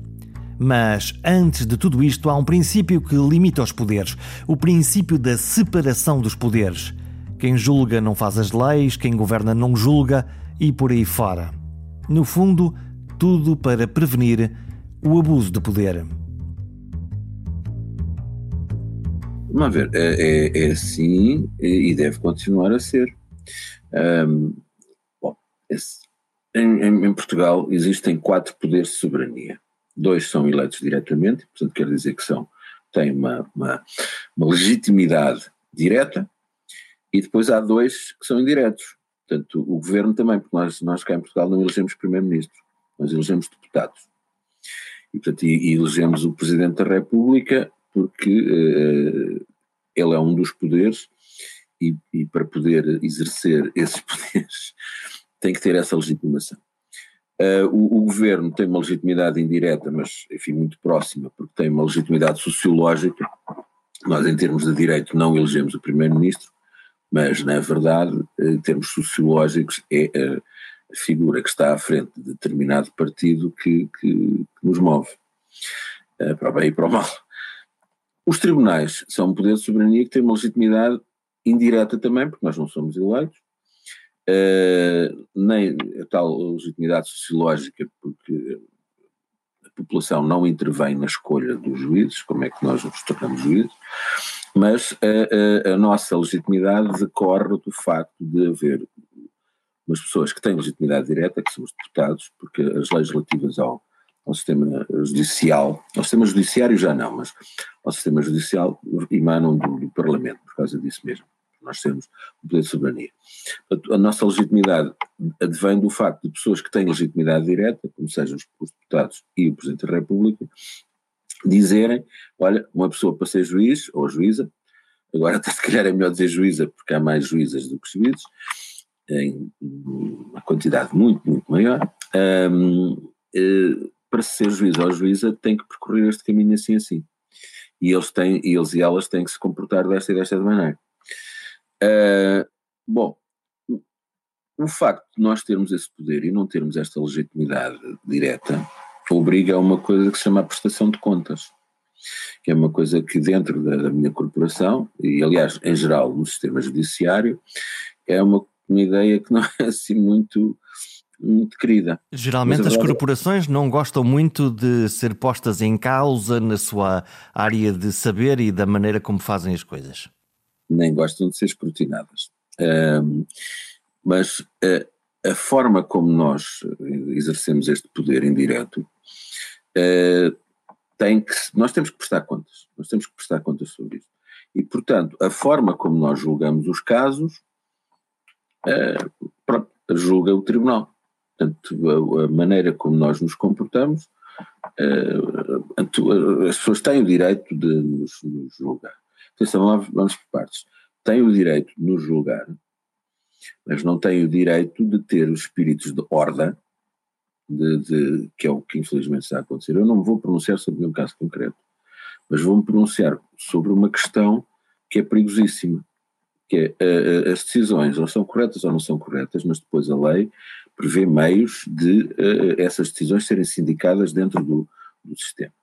Mas, antes de tudo isto, há um princípio que limita os poderes: o princípio da separação dos poderes. Quem julga não faz as leis, quem governa não julga e por aí fora. No fundo, tudo para prevenir o abuso de poder. Vamos ver, é, é, é assim e deve continuar a ser. Um, bom, em, em, Portugal existem quatro poderes de soberania. Dois são eleitos diretamente, portanto quer dizer que são, têm uma, uma, uma legitimidade direta, e depois há dois que são indiretos. Portanto, o governo também, porque nós, nós cá em Portugal não elegemos primeiro-ministro nós elegemos deputados. E, portanto, e, e elegemos o Presidente da República porque uh, ele é um dos poderes e, e, para poder exercer [laughs] esses poderes tem que ter essa legitimação. Uh, o, o, governo tem uma legitimidade indireta, mas enfim muito próxima, porque tem uma legitimidade sociológica. Nós, em termos de direito, não elegemos o primeiro-ministro, mas na verdade, em termos sociológicos, é uh, figura que está à frente de determinado partido que, que, que nos move, uh, para o bem e para o mal. Os tribunais são um poder de soberania que tem uma legitimidade indireta também, porque nós não somos eleitos, uh, nem a tal legitimidade sociológica, porque a população não intervém na escolha dos juízes, como é que nós nos tornamos juízes, mas a, a, a nossa legitimidade decorre do facto de haver umas pessoas que têm legitimidade direta, que são os deputados, porque as leis relativas ao, ao sistema judicial, ao sistema judiciário já não, mas ao sistema judicial emanam do, do Parlamento, por causa disso mesmo. Nós temos o poder de soberania. A nossa legitimidade advém do facto de pessoas que têm legitimidade direta, como sejam os deputados e o Presidente da República, dizerem: olha, uma pessoa para ser juiz ou juíza, agora se calhar é melhor dizer juíza porque há mais juízas do que juízes, em uma quantidade muito, muito maior, um, eh, para ser juiz ou juíza tem que percorrer este caminho assim assim. E eles, têm, eles e elas têm que se comportar desta e desta maneira. Uh, bom, o facto de nós termos esse poder e não termos esta legitimidade direta obriga a uma coisa que se chama a prestação de contas, que é uma coisa que dentro da, da minha corporação, e aliás em geral no sistema judiciário, é uma uma ideia que não é [laughs] assim muito, muito querida. Geralmente as corporações não gostam muito de ser postas em causa na sua área de saber e da maneira como fazem as coisas. Nem gostam de ser escrutinadas. Um, mas a, a, forma como nós exercemos este poder indireto uh, tem que, nós temos que prestar contas, nós temos que prestar contas sobre isso. E, portanto, a forma como nós julgamos os casos pronto, julga o tribunal. Portanto, a, a, maneira como nós nos comportamos, uh, as pessoas têm o direito de nos, nos julgar. Atenção, vamos, vamos por partes. Têm o direito de nos julgar, mas não têm o direito de ter os espíritos de ordem, de, de, que é o que infelizmente está a acontecer. Eu não me vou pronunciar sobre nenhum caso concreto, mas vou-me pronunciar sobre uma questão que é perigosíssima, que é, uh, as decisões ou são corretas ou não são corretas, mas depois a lei prevê meios de uh, essas decisões serem sindicadas dentro do, do sistema.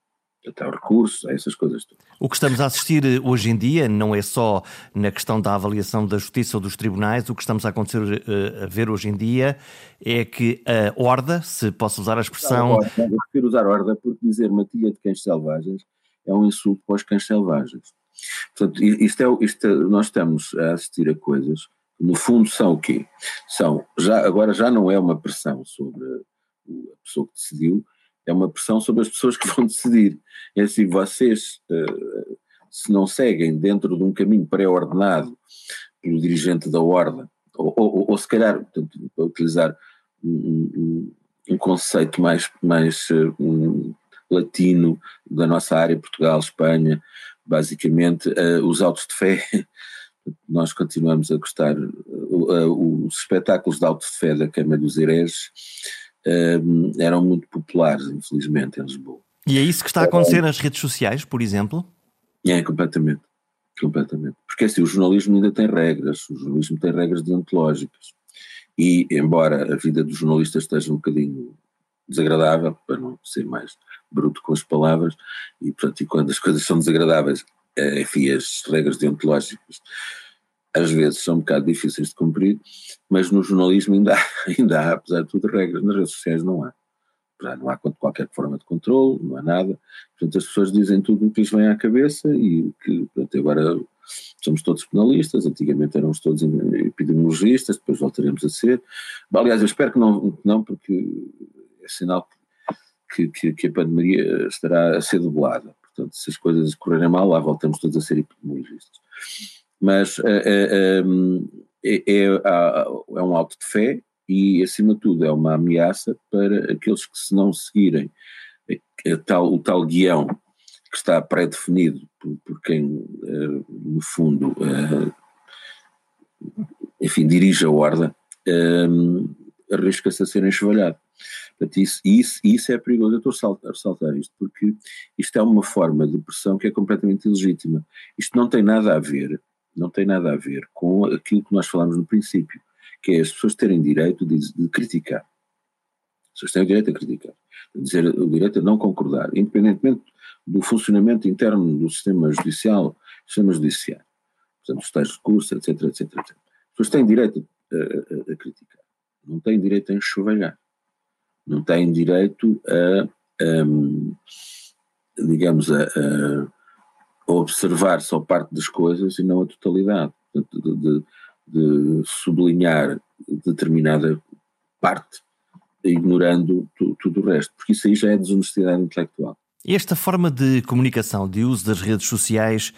Portanto, há recursos, há essas coisas todas. O que estamos a assistir hoje em dia não é só na questão da avaliação da justiça ou dos tribunais, o que estamos a acontecer a ver hoje em dia é que a horda, se posso usar a expressão. Não, eu prefiro usar horda porque dizer matilha de cães selvagens é um insulto para os cães selvagens. Portanto, isto é, isto é, nós estamos a assistir a coisas que, no fundo, são o quê? São, já, agora já não é uma pressão sobre a pessoa que decidiu, é uma pressão sobre as pessoas que vão [laughs] decidir. É assim, vocês, uh, se não seguem dentro de um caminho pré-ordenado pelo dirigente da ordem, ou, ou, ou se calhar, portanto, para utilizar um, um, um, conceito mais, mais uh, um, latino da nossa área, Portugal, Espanha, basicamente, uh, os autos de fé, [laughs] nós continuamos a gostar, os espetáculos de autos de fé da Câmara dos Hereges, uh, eram muito populares, infelizmente, em Lisboa. E é isso que está a acontecer nas redes sociais, por exemplo? É, completamente. Completamente. Porque assim, o jornalismo ainda tem regras, o jornalismo tem regras deontológicas. E, embora a vida dos jornalistas esteja um bocadinho desagradável, para não ser mais bruto com as palavras, e, portanto, e quando as [laughs] coisas são desagradáveis, eh, enfim, as regras deontológicas às vezes são um bocado difíceis de cumprir, mas no jornalismo ainda há, [laughs] ainda há apesar de tudo, regras. Nas redes sociais não há. Não há qualquer forma de controle, não há nada. Portanto, as pessoas dizem tudo o que lhes vem à cabeça e que, portanto, agora somos todos penalistas, antigamente éramos todos epidemiologistas, depois voltaremos a ser. Aliás, eu espero que não, não porque é sinal que, que, que a pandemia estará a ser dublada. Portanto, se as coisas correrem mal, lá voltamos todos a ser epidemiologistas mas é, é, é, é, um alto de fé e, acima de tudo, é uma ameaça para aqueles que, se não seguirem tal, o tal guião que está pré-definido por, por, quem, no fundo, enfim, dirige a ordem, arrisca-se a ser enxovalhado. Portanto, isso, isso, isso é perigoso. Eu estou a ressaltar isto porque isto é uma forma de pressão que é completamente ilegítima. Isto não tem nada a ver não tem nada a ver com aquilo que nós falamos no princípio, que é as pessoas terem direito de, de criticar. As pessoas têm o direito a criticar, a dizer o direito a não concordar, independentemente do funcionamento interno do sistema judicial, sistema judiciário. Portanto, os tais recursos, etc, etc, etc. As pessoas têm direito a, a, a criticar, não têm direito a enxovalhar, não têm direito a, a digamos, a, a observar só parte das coisas e não a totalidade, de, de, de sublinhar determinada parte, ignorando tu, tudo o resto, porque isso aí já é desonestidade intelectual. Esta forma de comunicação, de uso das redes sociais,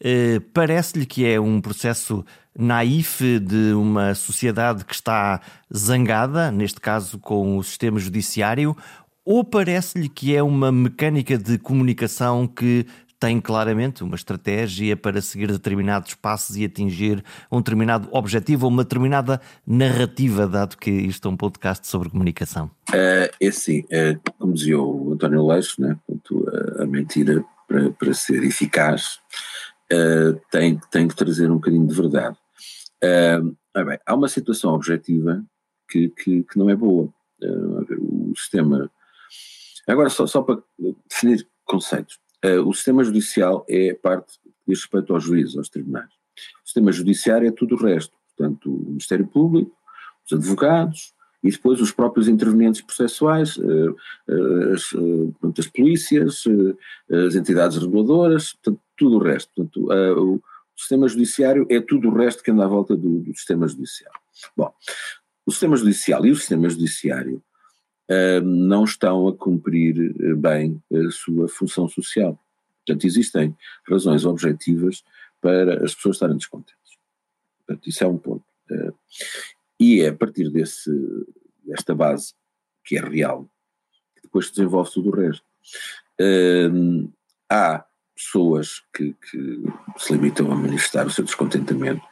eh, parece-lhe que é um processo naif de uma sociedade que está zangada, neste caso com o sistema judiciário, ou parece-lhe que é uma mecânica de comunicação que tem claramente uma estratégia para seguir determinados passos e atingir um determinado objetivo ou uma determinada narrativa, dado que isto é um podcast sobre comunicação? É, é assim, é, como dizia o António Leixo, né, a mentira para, para ser eficaz é, tem, tem que trazer um bocadinho de verdade. É, bem, há uma situação objetiva que, que, que não é boa. É, o sistema. Agora, só, só para definir conceitos. Uh, o sistema judicial é parte que diz respeito aos juízes, aos tribunais. O sistema judiciário é tudo o resto, portanto, o Ministério Público, os advogados e depois os próprios intervenientes processuais, uh, uh, as, as polícias, as entidades reguladoras, portanto, tudo o resto. Portanto, o sistema judiciário é tudo o resto que anda à volta do, do sistema judicial. Bom, o sistema judicial e o sistema judiciário não estão a cumprir eh, bem a sua função social. Portanto, existem razões objetivas para as pessoas estarem descontentes. Portanto, isso é um ponto. Eh, e é a partir desse, desta base, que é real, que depois se desenvolve tudo o resto. há pessoas que, que se limitam a manifestar o seu descontentamento,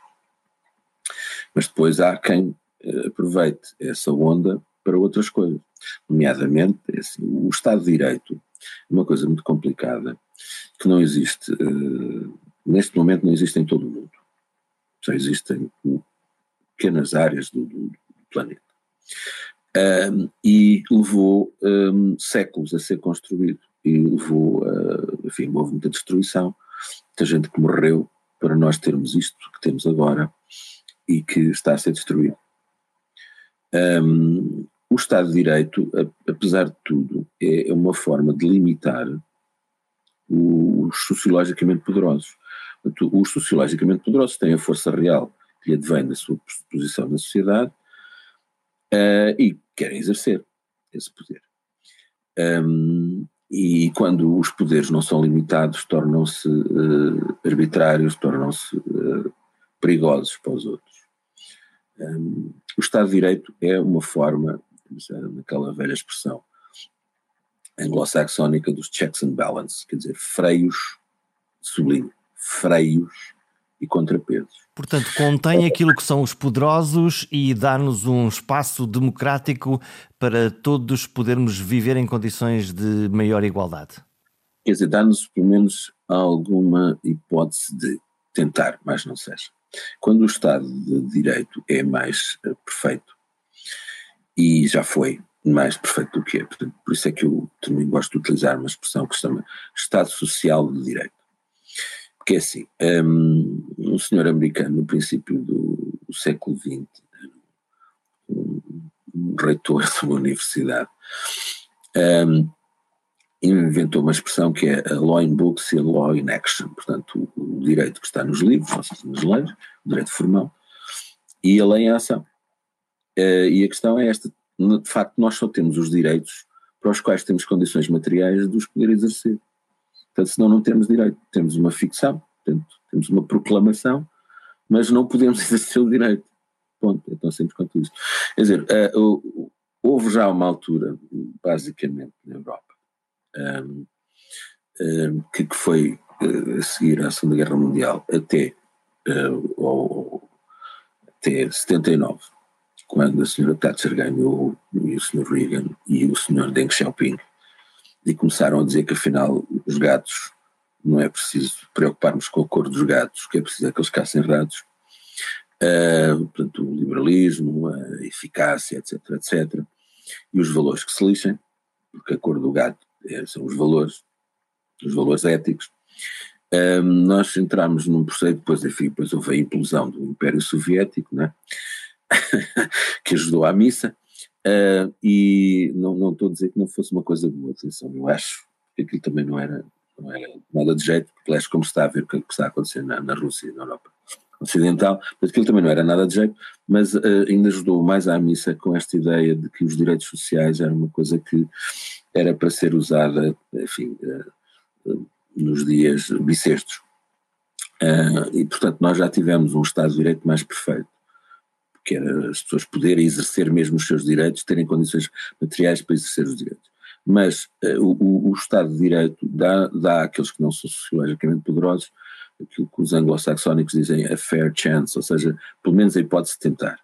mas depois há quem eh, aproveite essa onda para outras coisas. Nomeadamente, é assim, o Estado de Direito é uma coisa muito complicada, que não existe, uh, neste momento não existe em todo o mundo. Só existem pequenas áreas do, do, do planeta. Um, e levou um, séculos a ser construído. E levou, a, enfim, houve muita destruição, muita gente que morreu para nós termos isto que temos agora e que está a ser destruído. Um, o Estado de Direito, apesar de tudo, é uma forma de limitar os sociologicamente poderosos. Os sociologicamente poderosos têm a força real que advém da sua posição na sociedade uh, e querem exercer esse poder. Um, e quando os poderes não são limitados, tornam-se uh, arbitrários, tornam-se uh, perigosos para os outros. Um, o Estado de Direito é uma forma, naquela velha expressão anglo-saxónica dos checks and balances, quer dizer, freios, sublinho, freios e contrapesos. Portanto, contém aquilo que são os poderosos e dá-nos um espaço democrático para todos podermos viver em condições de maior igualdade. Quer dizer, dá-nos pelo menos alguma hipótese de tentar, mas não seja. Quando o Estado de Direito é mais uh, perfeito, e já foi mais perfeito do que é, portanto, por isso é que eu também gosto de utilizar uma expressão que se chama Estado Social de Direito. Porque é assim, um, um senhor americano no princípio do, século XX, um, um, reitor de uma universidade, um, inventou uma expressão que é a law in books e a law in action, portanto o, o direito que está nos livros, ou seja, nas leis, o direito formal, e a lei em ação. Uh, e a questão é esta, de facto nós só temos os direitos para os quais temos condições materiais de os poder exercer. Portanto, senão não temos direito, temos uma ficção, portanto, temos uma proclamação, mas não podemos [laughs] exercer o direito. Ponto, é tão simples quanto isso. Quer dizer, uh, houve já uma altura, basicamente, na Europa, um, um, que, foi uh, a seguir à Segunda Guerra Mundial até, uh, até 79, quando a senhora Thatcher ganhou e o senhor Reagan e o senhor Deng Xiaoping e começaram a dizer que afinal os gatos não é preciso preocuparmos com a cor dos gatos, que é preciso é que eles caçem ratos. Uh, portanto, o liberalismo, a eficácia, etc, etc. E os valores que se lixem, porque a cor do gato é, são os valores, os valores éticos. Uh, nós entramos num processo, depois, enfim, depois houve a implosão do Império Soviético, né? [laughs] que ajudou à missa, Uh, e não, não estou a dizer que não fosse uma coisa boa, atenção, eu acho que aquilo também não era, não era nada de jeito, porque aliás, como está a ver o que está a acontecer na, na Rússia e na Europa Ocidental, mas aquilo também não era nada de jeito, mas uh, ainda ajudou mais à missa com esta ideia de que os direitos sociais eram uma coisa que era para ser usada, enfim, uh, nos dias bissextos. e portanto nós já tivemos um Estado de Direito mais perfeito que era as pessoas poderem exercer mesmo os seus direitos, terem condições materiais para exercer os direitos. Mas uh, o, o, Estado de Direito dá, dá àqueles que não são sociologicamente poderosos aquilo que os anglo-saxónicos dizem a fair chance, ou seja, pelo menos a hipótese de tentar.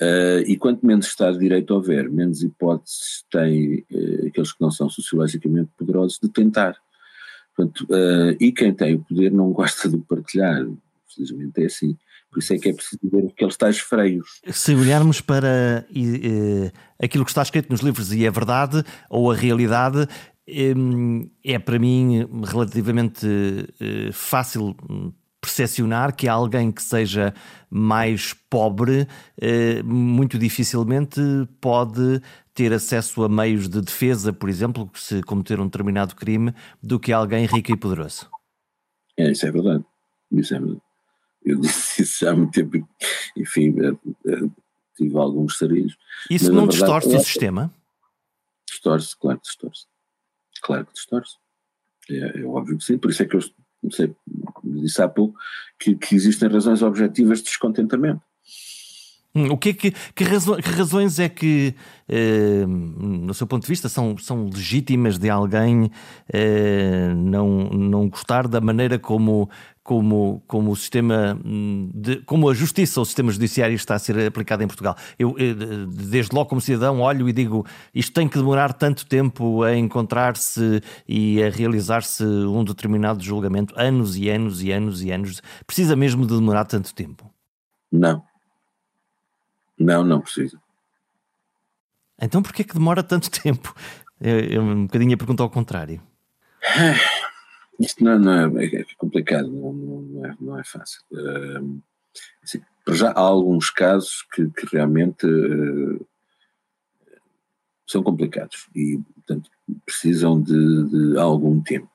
Uh, e quanto menos Estado de Direito houver, menos hipóteses têm uh, aqueles que não são sociologicamente poderosos de tentar. Portanto, e quem tem o poder não gosta de partilhar, felizmente é assim. Por isso é que é preciso ver aqueles tais freios. Se olharmos para uh, aquilo que está escrito nos livros e é verdade, ou a realidade, é para mim relativamente uh, fácil percepcionar que alguém que seja mais pobre uh, muito dificilmente pode ter acesso a meios de defesa, por exemplo, se cometer um determinado crime, do que alguém rico e poderoso. É, isso é verdade. Isso é verdade. Eu disse isso já há muito tempo, enfim, é, é, tive alguns sarilhos. Isso Mas, não verdade, distorce o sistema? Distorce, claro que distorce. Claro que distorce. É, é, óbvio que sim, por isso é que eu sei, disse há pouco que, que existem razões objetivas de descontentamento. Hum, o que, é que, que, razo, que razões é que, eh, no seu ponto de vista, são, são legítimas de alguém eh, não, não gostar da maneira como, como, como o sistema, hum, de, como a justiça o sistema judiciário está a ser aplicado em Portugal? Eu, eh, desde logo, como cidadão, olho e digo isto tem que demorar tanto tempo a encontrar-se e a realizar-se um determinado julgamento, anos e anos e anos e anos. Precisa mesmo de demorar tanto tempo? Não não, não precisa. Então porquê que demora tanto [laughs] tempo? É, é um bocadinho a pergunta ao contrário. [sighs] Isto não, não é, é, complicado, não, não, é, não é fácil. Uh, assim, já há alguns casos que, que realmente uh, são complicados e, portanto, precisam de, de algum tempo.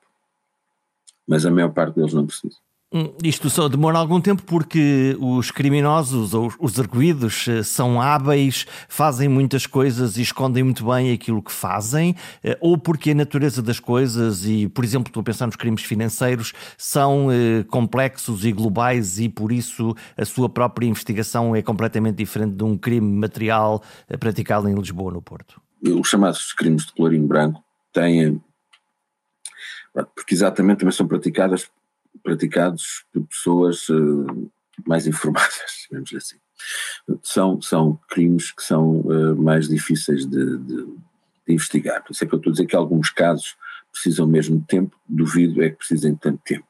Mas a maior parte deles não precisa. Hum, isto só demora algum tempo porque os criminosos ou os arguídos eh, são hábeis, fazem muitas coisas e escondem muito bem aquilo que fazem, eh, ou porque a natureza das coisas, e por exemplo, estou a pensar nos crimes financeiros, são eh, complexos e globais e por isso a sua própria investigação é completamente diferente de um crime material praticado em Lisboa, no Porto. Os chamados crimes de colorinho branco têm. Porque exatamente também são praticadas praticados por pessoas uh, mais informadas, [laughs] digamos assim. São, são crimes que são uh, mais difíceis de, de, de, investigar. Por isso é que eu estou a dizer que alguns casos precisam mesmo de tempo, duvido é que precisem de tanto tempo.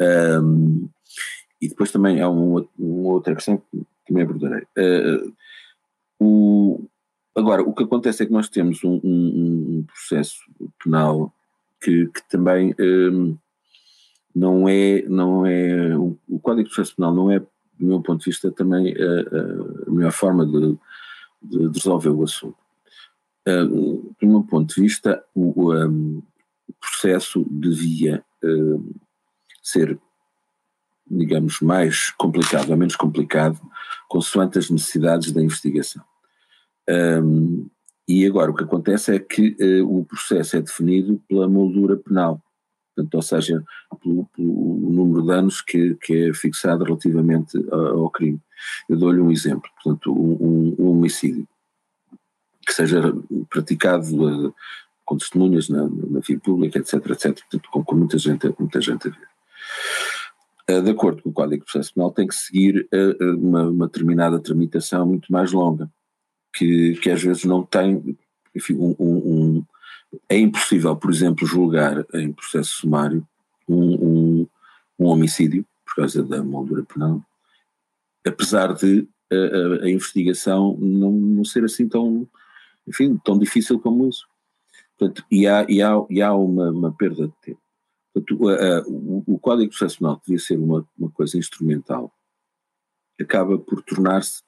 Um, e depois também há um, uma outra questão que também abordarei. Uh, o, agora, o que acontece é que nós temos um, um, um processo penal que, que também um, não é, não é o, Código de Processo Penal não é, do meu ponto de vista, também a, a melhor forma de, de, resolver o assunto. Uh, do meu ponto de vista, o, um, o processo devia uh, ser, digamos, mais complicado ou menos complicado, consoante as necessidades da investigação. Um, e agora o que acontece é que uh, o processo é definido pela moldura penal portanto, ou seja, pelo, pelo, número de anos que, que é fixado relativamente ao crime. Eu dou-lhe um exemplo, portanto, um, um, homicídio que seja praticado uh, com testemunhas na, na via pública, etc, etc, portanto, com, com muita, gente, muita gente a ver. Uh, de acordo com o Código de Processo Penal, tem que seguir uh, uma, uma, determinada tramitação muito mais longa, que, que às vezes não tem enfim, um, um, é impossível, por exemplo, julgar em processo sumário um, um, um homicídio, por causa da moldura penal, apesar de a, a, a, investigação não, não ser assim tão, enfim, tão difícil como isso. Portanto, e há, e há, e há uma, uma perda de tempo. Portanto, a, o, o, Código Processual devia ser uma, uma coisa instrumental, acaba por tornar-se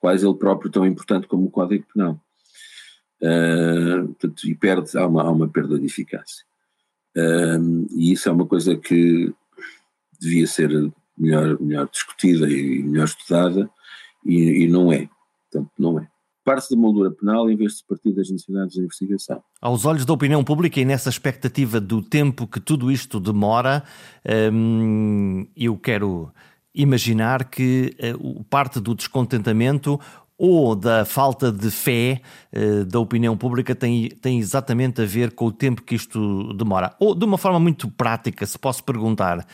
quase ele próprio tão importante como o Código Penal. Uh, portanto, e perde, há uma, há uma perda de eficácia. Uh, e isso é uma coisa que devia ser melhor, melhor discutida e melhor estudada, e, e não é. Portanto, não é parte da moldura penal em vez de partir das necessidades da investigação. Aos olhos da opinião pública e nessa expectativa do tempo que tudo isto demora, hum, eu quero imaginar que uh, parte do descontentamento ou da falta de fé uh, da opinião pública tem, tem exatamente a ver com o tempo que isto demora. Ou, de uma forma muito prática, se posso perguntar,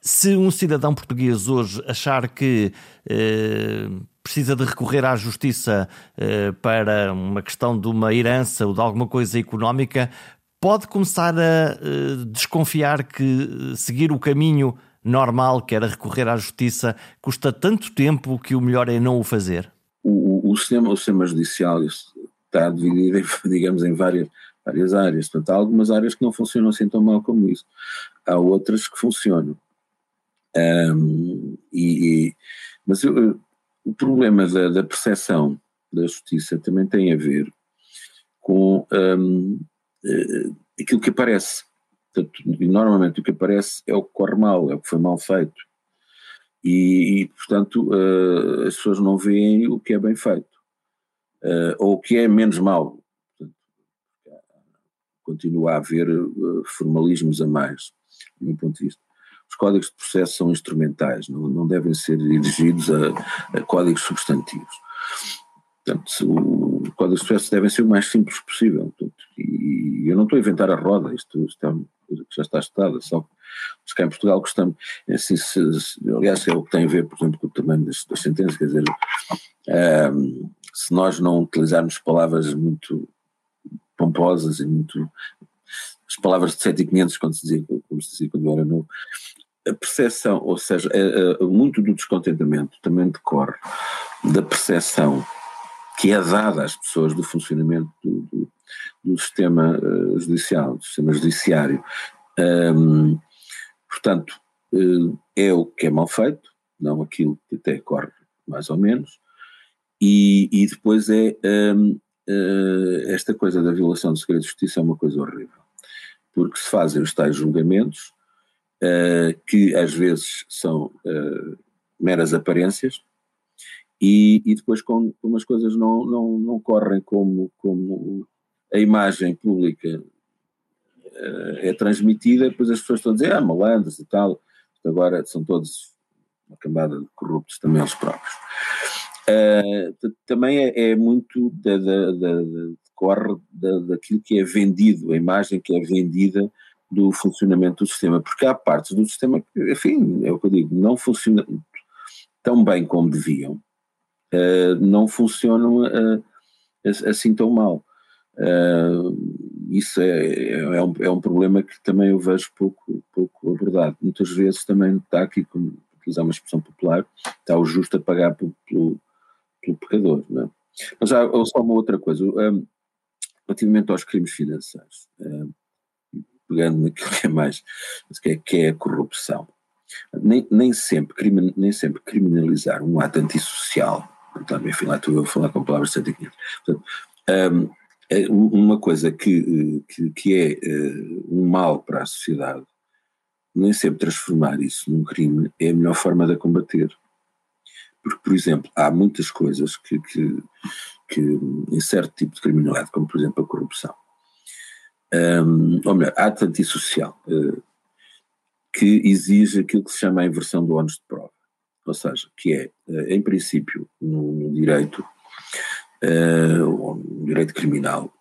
se um cidadão português hoje achar que uh, precisa de recorrer à justiça uh, para uma questão de uma herança ou de alguma coisa económica, pode começar a desconfiar que seguir o caminho normal, que era recorrer à justiça, custa tanto tempo que o melhor é não o fazer? O, sistema, o sistema judicial está dividido, em, [laughs] digamos, em várias, várias áreas. Portanto, há algumas áreas que não funcionam assim tão mal como isso. Há outras que funcionam. Um, e, e, mas eu, o problema da, da percepção da justiça também tem a ver com um, uh, aquilo que aparece. Portanto, normalmente o que aparece é o que corre mal, é o que foi mal feito e, e portanto, uh, as pessoas não veem o que é bem feito, uh, ou o que é menos mau. Portanto, continua a haver uh, formalismos a mais, do meu ponto de vista. Os códigos de processo são instrumentais, não, não devem ser dirigidos a, a códigos substantivos. Portanto, o código de processo devem ser o mais simples possível. Portanto, e eu não estou a inventar a roda, isto, isto é uma coisa que já está estudada, só que mas cá em Portugal gostamos, assim, se, se, aliás é o que tem a ver, por exemplo, com o tamanho das, sentenças, quer dizer, um, se nós não utilizarmos palavras muito pomposas e muito, as palavras de 7 e 500, quando se dizia, como se dizia quando eu era novo, a percepção, ou seja, é, é, muito do descontentamento também decorre da percepção que é dada às pessoas do funcionamento do, do, do sistema judicial, do sistema judiciário. Um, portanto, uh, é o que é mal feito, não aquilo que até corre mais ou menos, e, e depois é um, uh, eh, esta coisa da violação do segredo de justiça é uma coisa horrível, porque se fazem os tais julgamentos que às vezes são meras aparências, e, e depois como, como, as coisas não, não, não correm como, como a imagem pública uh, é transmitida, depois as pessoas estão a dizer, ah, malandros e tal, agora são todos uma cambada de corruptos também eles próprios. Uh, também é, é, muito da, da, da, corre da, daquilo que é vendido, a imagem que é vendida do funcionamento do sistema, porque há partes do sistema que, enfim, é o que eu digo, não funcionam tão bem como deviam, uh, não funcionam uh, assim tão mal. Uh, isso é, é, um, é um problema que também eu vejo pouco, pouco abordado. Muitas vezes também está aqui, como utilizar uma expressão popular, está o justo a pagar pelo, pelo, pelo pecador. Não é? Mas há só uma outra coisa, um, relativamente aos crimes financeiros, um, pegando naquilo que é mais, que é, que é a corrupção. Nem, nem, sempre, nem sempre criminalizar um ato antissocial Portanto, enfim, lá estou a falar com palavras de Portanto, um, é uma coisa que, que, que é uh, um mal para a sociedade, nem sempre transformar isso num crime é a melhor forma de a combater. Porque, por exemplo, há muitas coisas que, que, que em certo tipo de criminalidade, como por exemplo a corrupção, um, ou melhor, ato antissocial, uh, que exige aquilo que se chama a inversão do ónus de prova ou seja, que é, eh, em princípio, no, no direito, uh, direito criminal,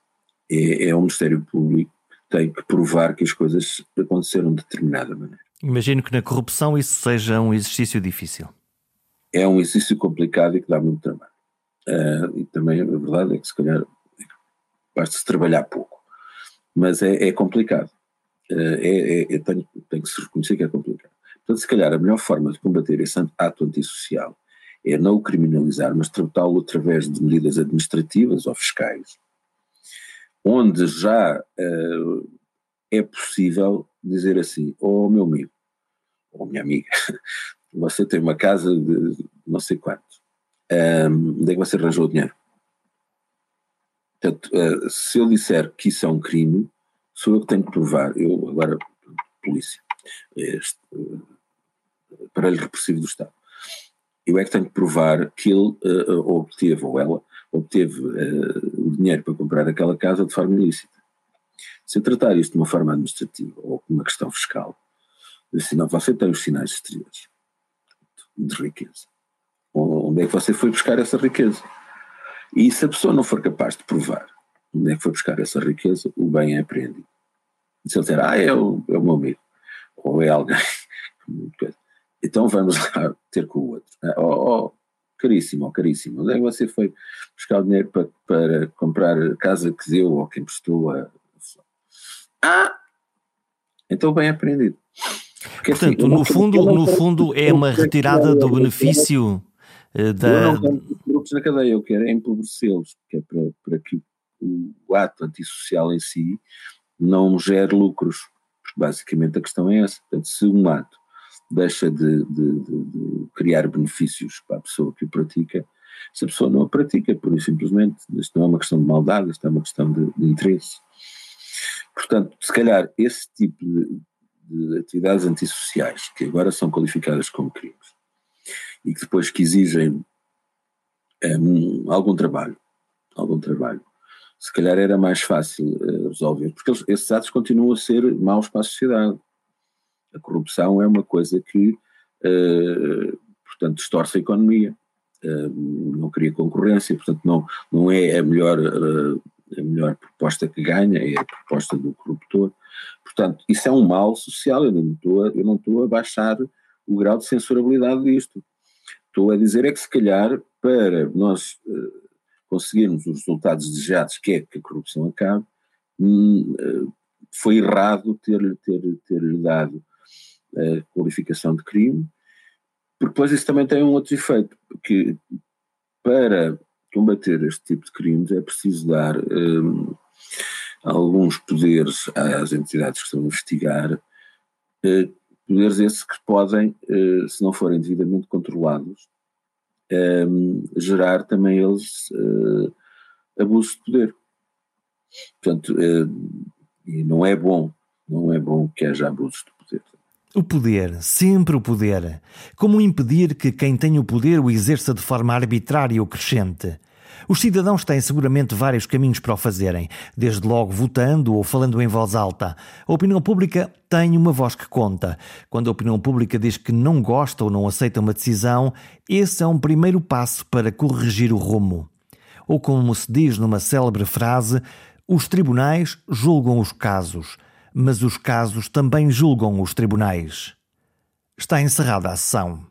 é, é o Ministério Público que tem que provar que as coisas aconteceram de determinada maneira. Imagino que na corrupção isso seja um exercício difícil. É um exercício complicado e que dá muito trabalho. Uh, e também a verdade é que se calhar basta-se trabalhar pouco. Mas é, é complicado. Uh, é, é, tenho, tenho que se reconhecer que é complicado. Portanto, se calhar a melhor forma de combater esse ato antissocial é não o criminalizar, mas tratá-lo através de medidas administrativas ou fiscais, onde já uh, é possível dizer assim, oh meu amigo, ou oh, minha amiga, [laughs] você tem uma casa de não sei quanto, um, onde é que você arranjou o dinheiro? Portanto, uh, se eu disser que isso é um crime, sou eu que tenho que provar, eu agora, polícia, este, aparelho repressivo do Estado. Eu é que tenho que provar que ele uh, obteve, ou ela, obteve uh, o dinheiro para comprar aquela casa de forma ilícita. Se eu tratar isto de uma forma administrativa ou de uma questão fiscal, assim, não, você tem os sinais exteriores de riqueza. Onde é que você foi buscar essa riqueza? E se a pessoa não for capaz de provar onde é que foi buscar essa riqueza, o bem é apreendido. Se ele disser, ah, é o, é o meu amigo, ou é alguém, [laughs] então vamos lá ter com o outro. Oh, oh caríssimo, oh, caríssimo, onde é que você foi buscar o dinheiro para, para comprar a casa que deu ou que emprestou a. Ah! Então bem aprendido. Porque, assim, Portanto, assim, no, fundo, no fundo é uma retirada do benefício eh, da. Eu não quero grupos na cadeia, eu quero é empobrecê-los, que é para, para que o, o ato antissocial em si não gere lucros. Porque basicamente a questão é essa. Portanto, se um ato deixa de, de, de, de, criar benefícios para a pessoa que o pratica, se a pessoa não o pratica, por simplesmente, isto não é uma questão de maldade, isto é uma questão de, interesse. Portanto, se calhar esse tipo de, atividades antissociais, que agora são qualificadas como crimes, e que depois que exigem um, algum trabalho, algum trabalho, se calhar era mais fácil uh, resolver, porque eles, esses atos continuam a ser maus para a sociedade a corrupção é uma coisa que, uh, portanto, distorce a economia, uh, não cria concorrência, portanto, não, não é a melhor, uh, a melhor proposta que ganha, é a proposta do corruptor. Portanto, isso é um mal social, eu não estou a, eu não estou a baixar o grau de censurabilidade disto. Estou a dizer é que, se calhar, para nós conseguirmos os resultados desejados, que é que a corrupção acabe, hum, foi errado ter-lhe ter, ter dado a qualificação de crime, porque depois isso também tem um outro efeito, porque para combater este tipo de crimes é preciso dar um, alguns poderes às entidades que estão a investigar, uh, poderes esses que podem, uh, se não forem devidamente controlados, um, gerar também eles uh, abuso de poder. Portanto, e não é bom, não é bom que haja abusos de poder. O poder, sempre o poder. Como impedir que quem tem o poder o exerça de forma arbitrária ou crescente? Os cidadãos têm seguramente vários caminhos para o fazerem, desde logo votando ou falando em voz alta. A opinião pública tem uma voz que conta. Quando a opinião pública diz que não gosta ou não aceita uma decisão, esse é um primeiro passo para corrigir o rumo. Ou como se diz numa célebre frase, os tribunais julgam os casos mas os casos também julgam os tribunais. Está encerrada a sessão.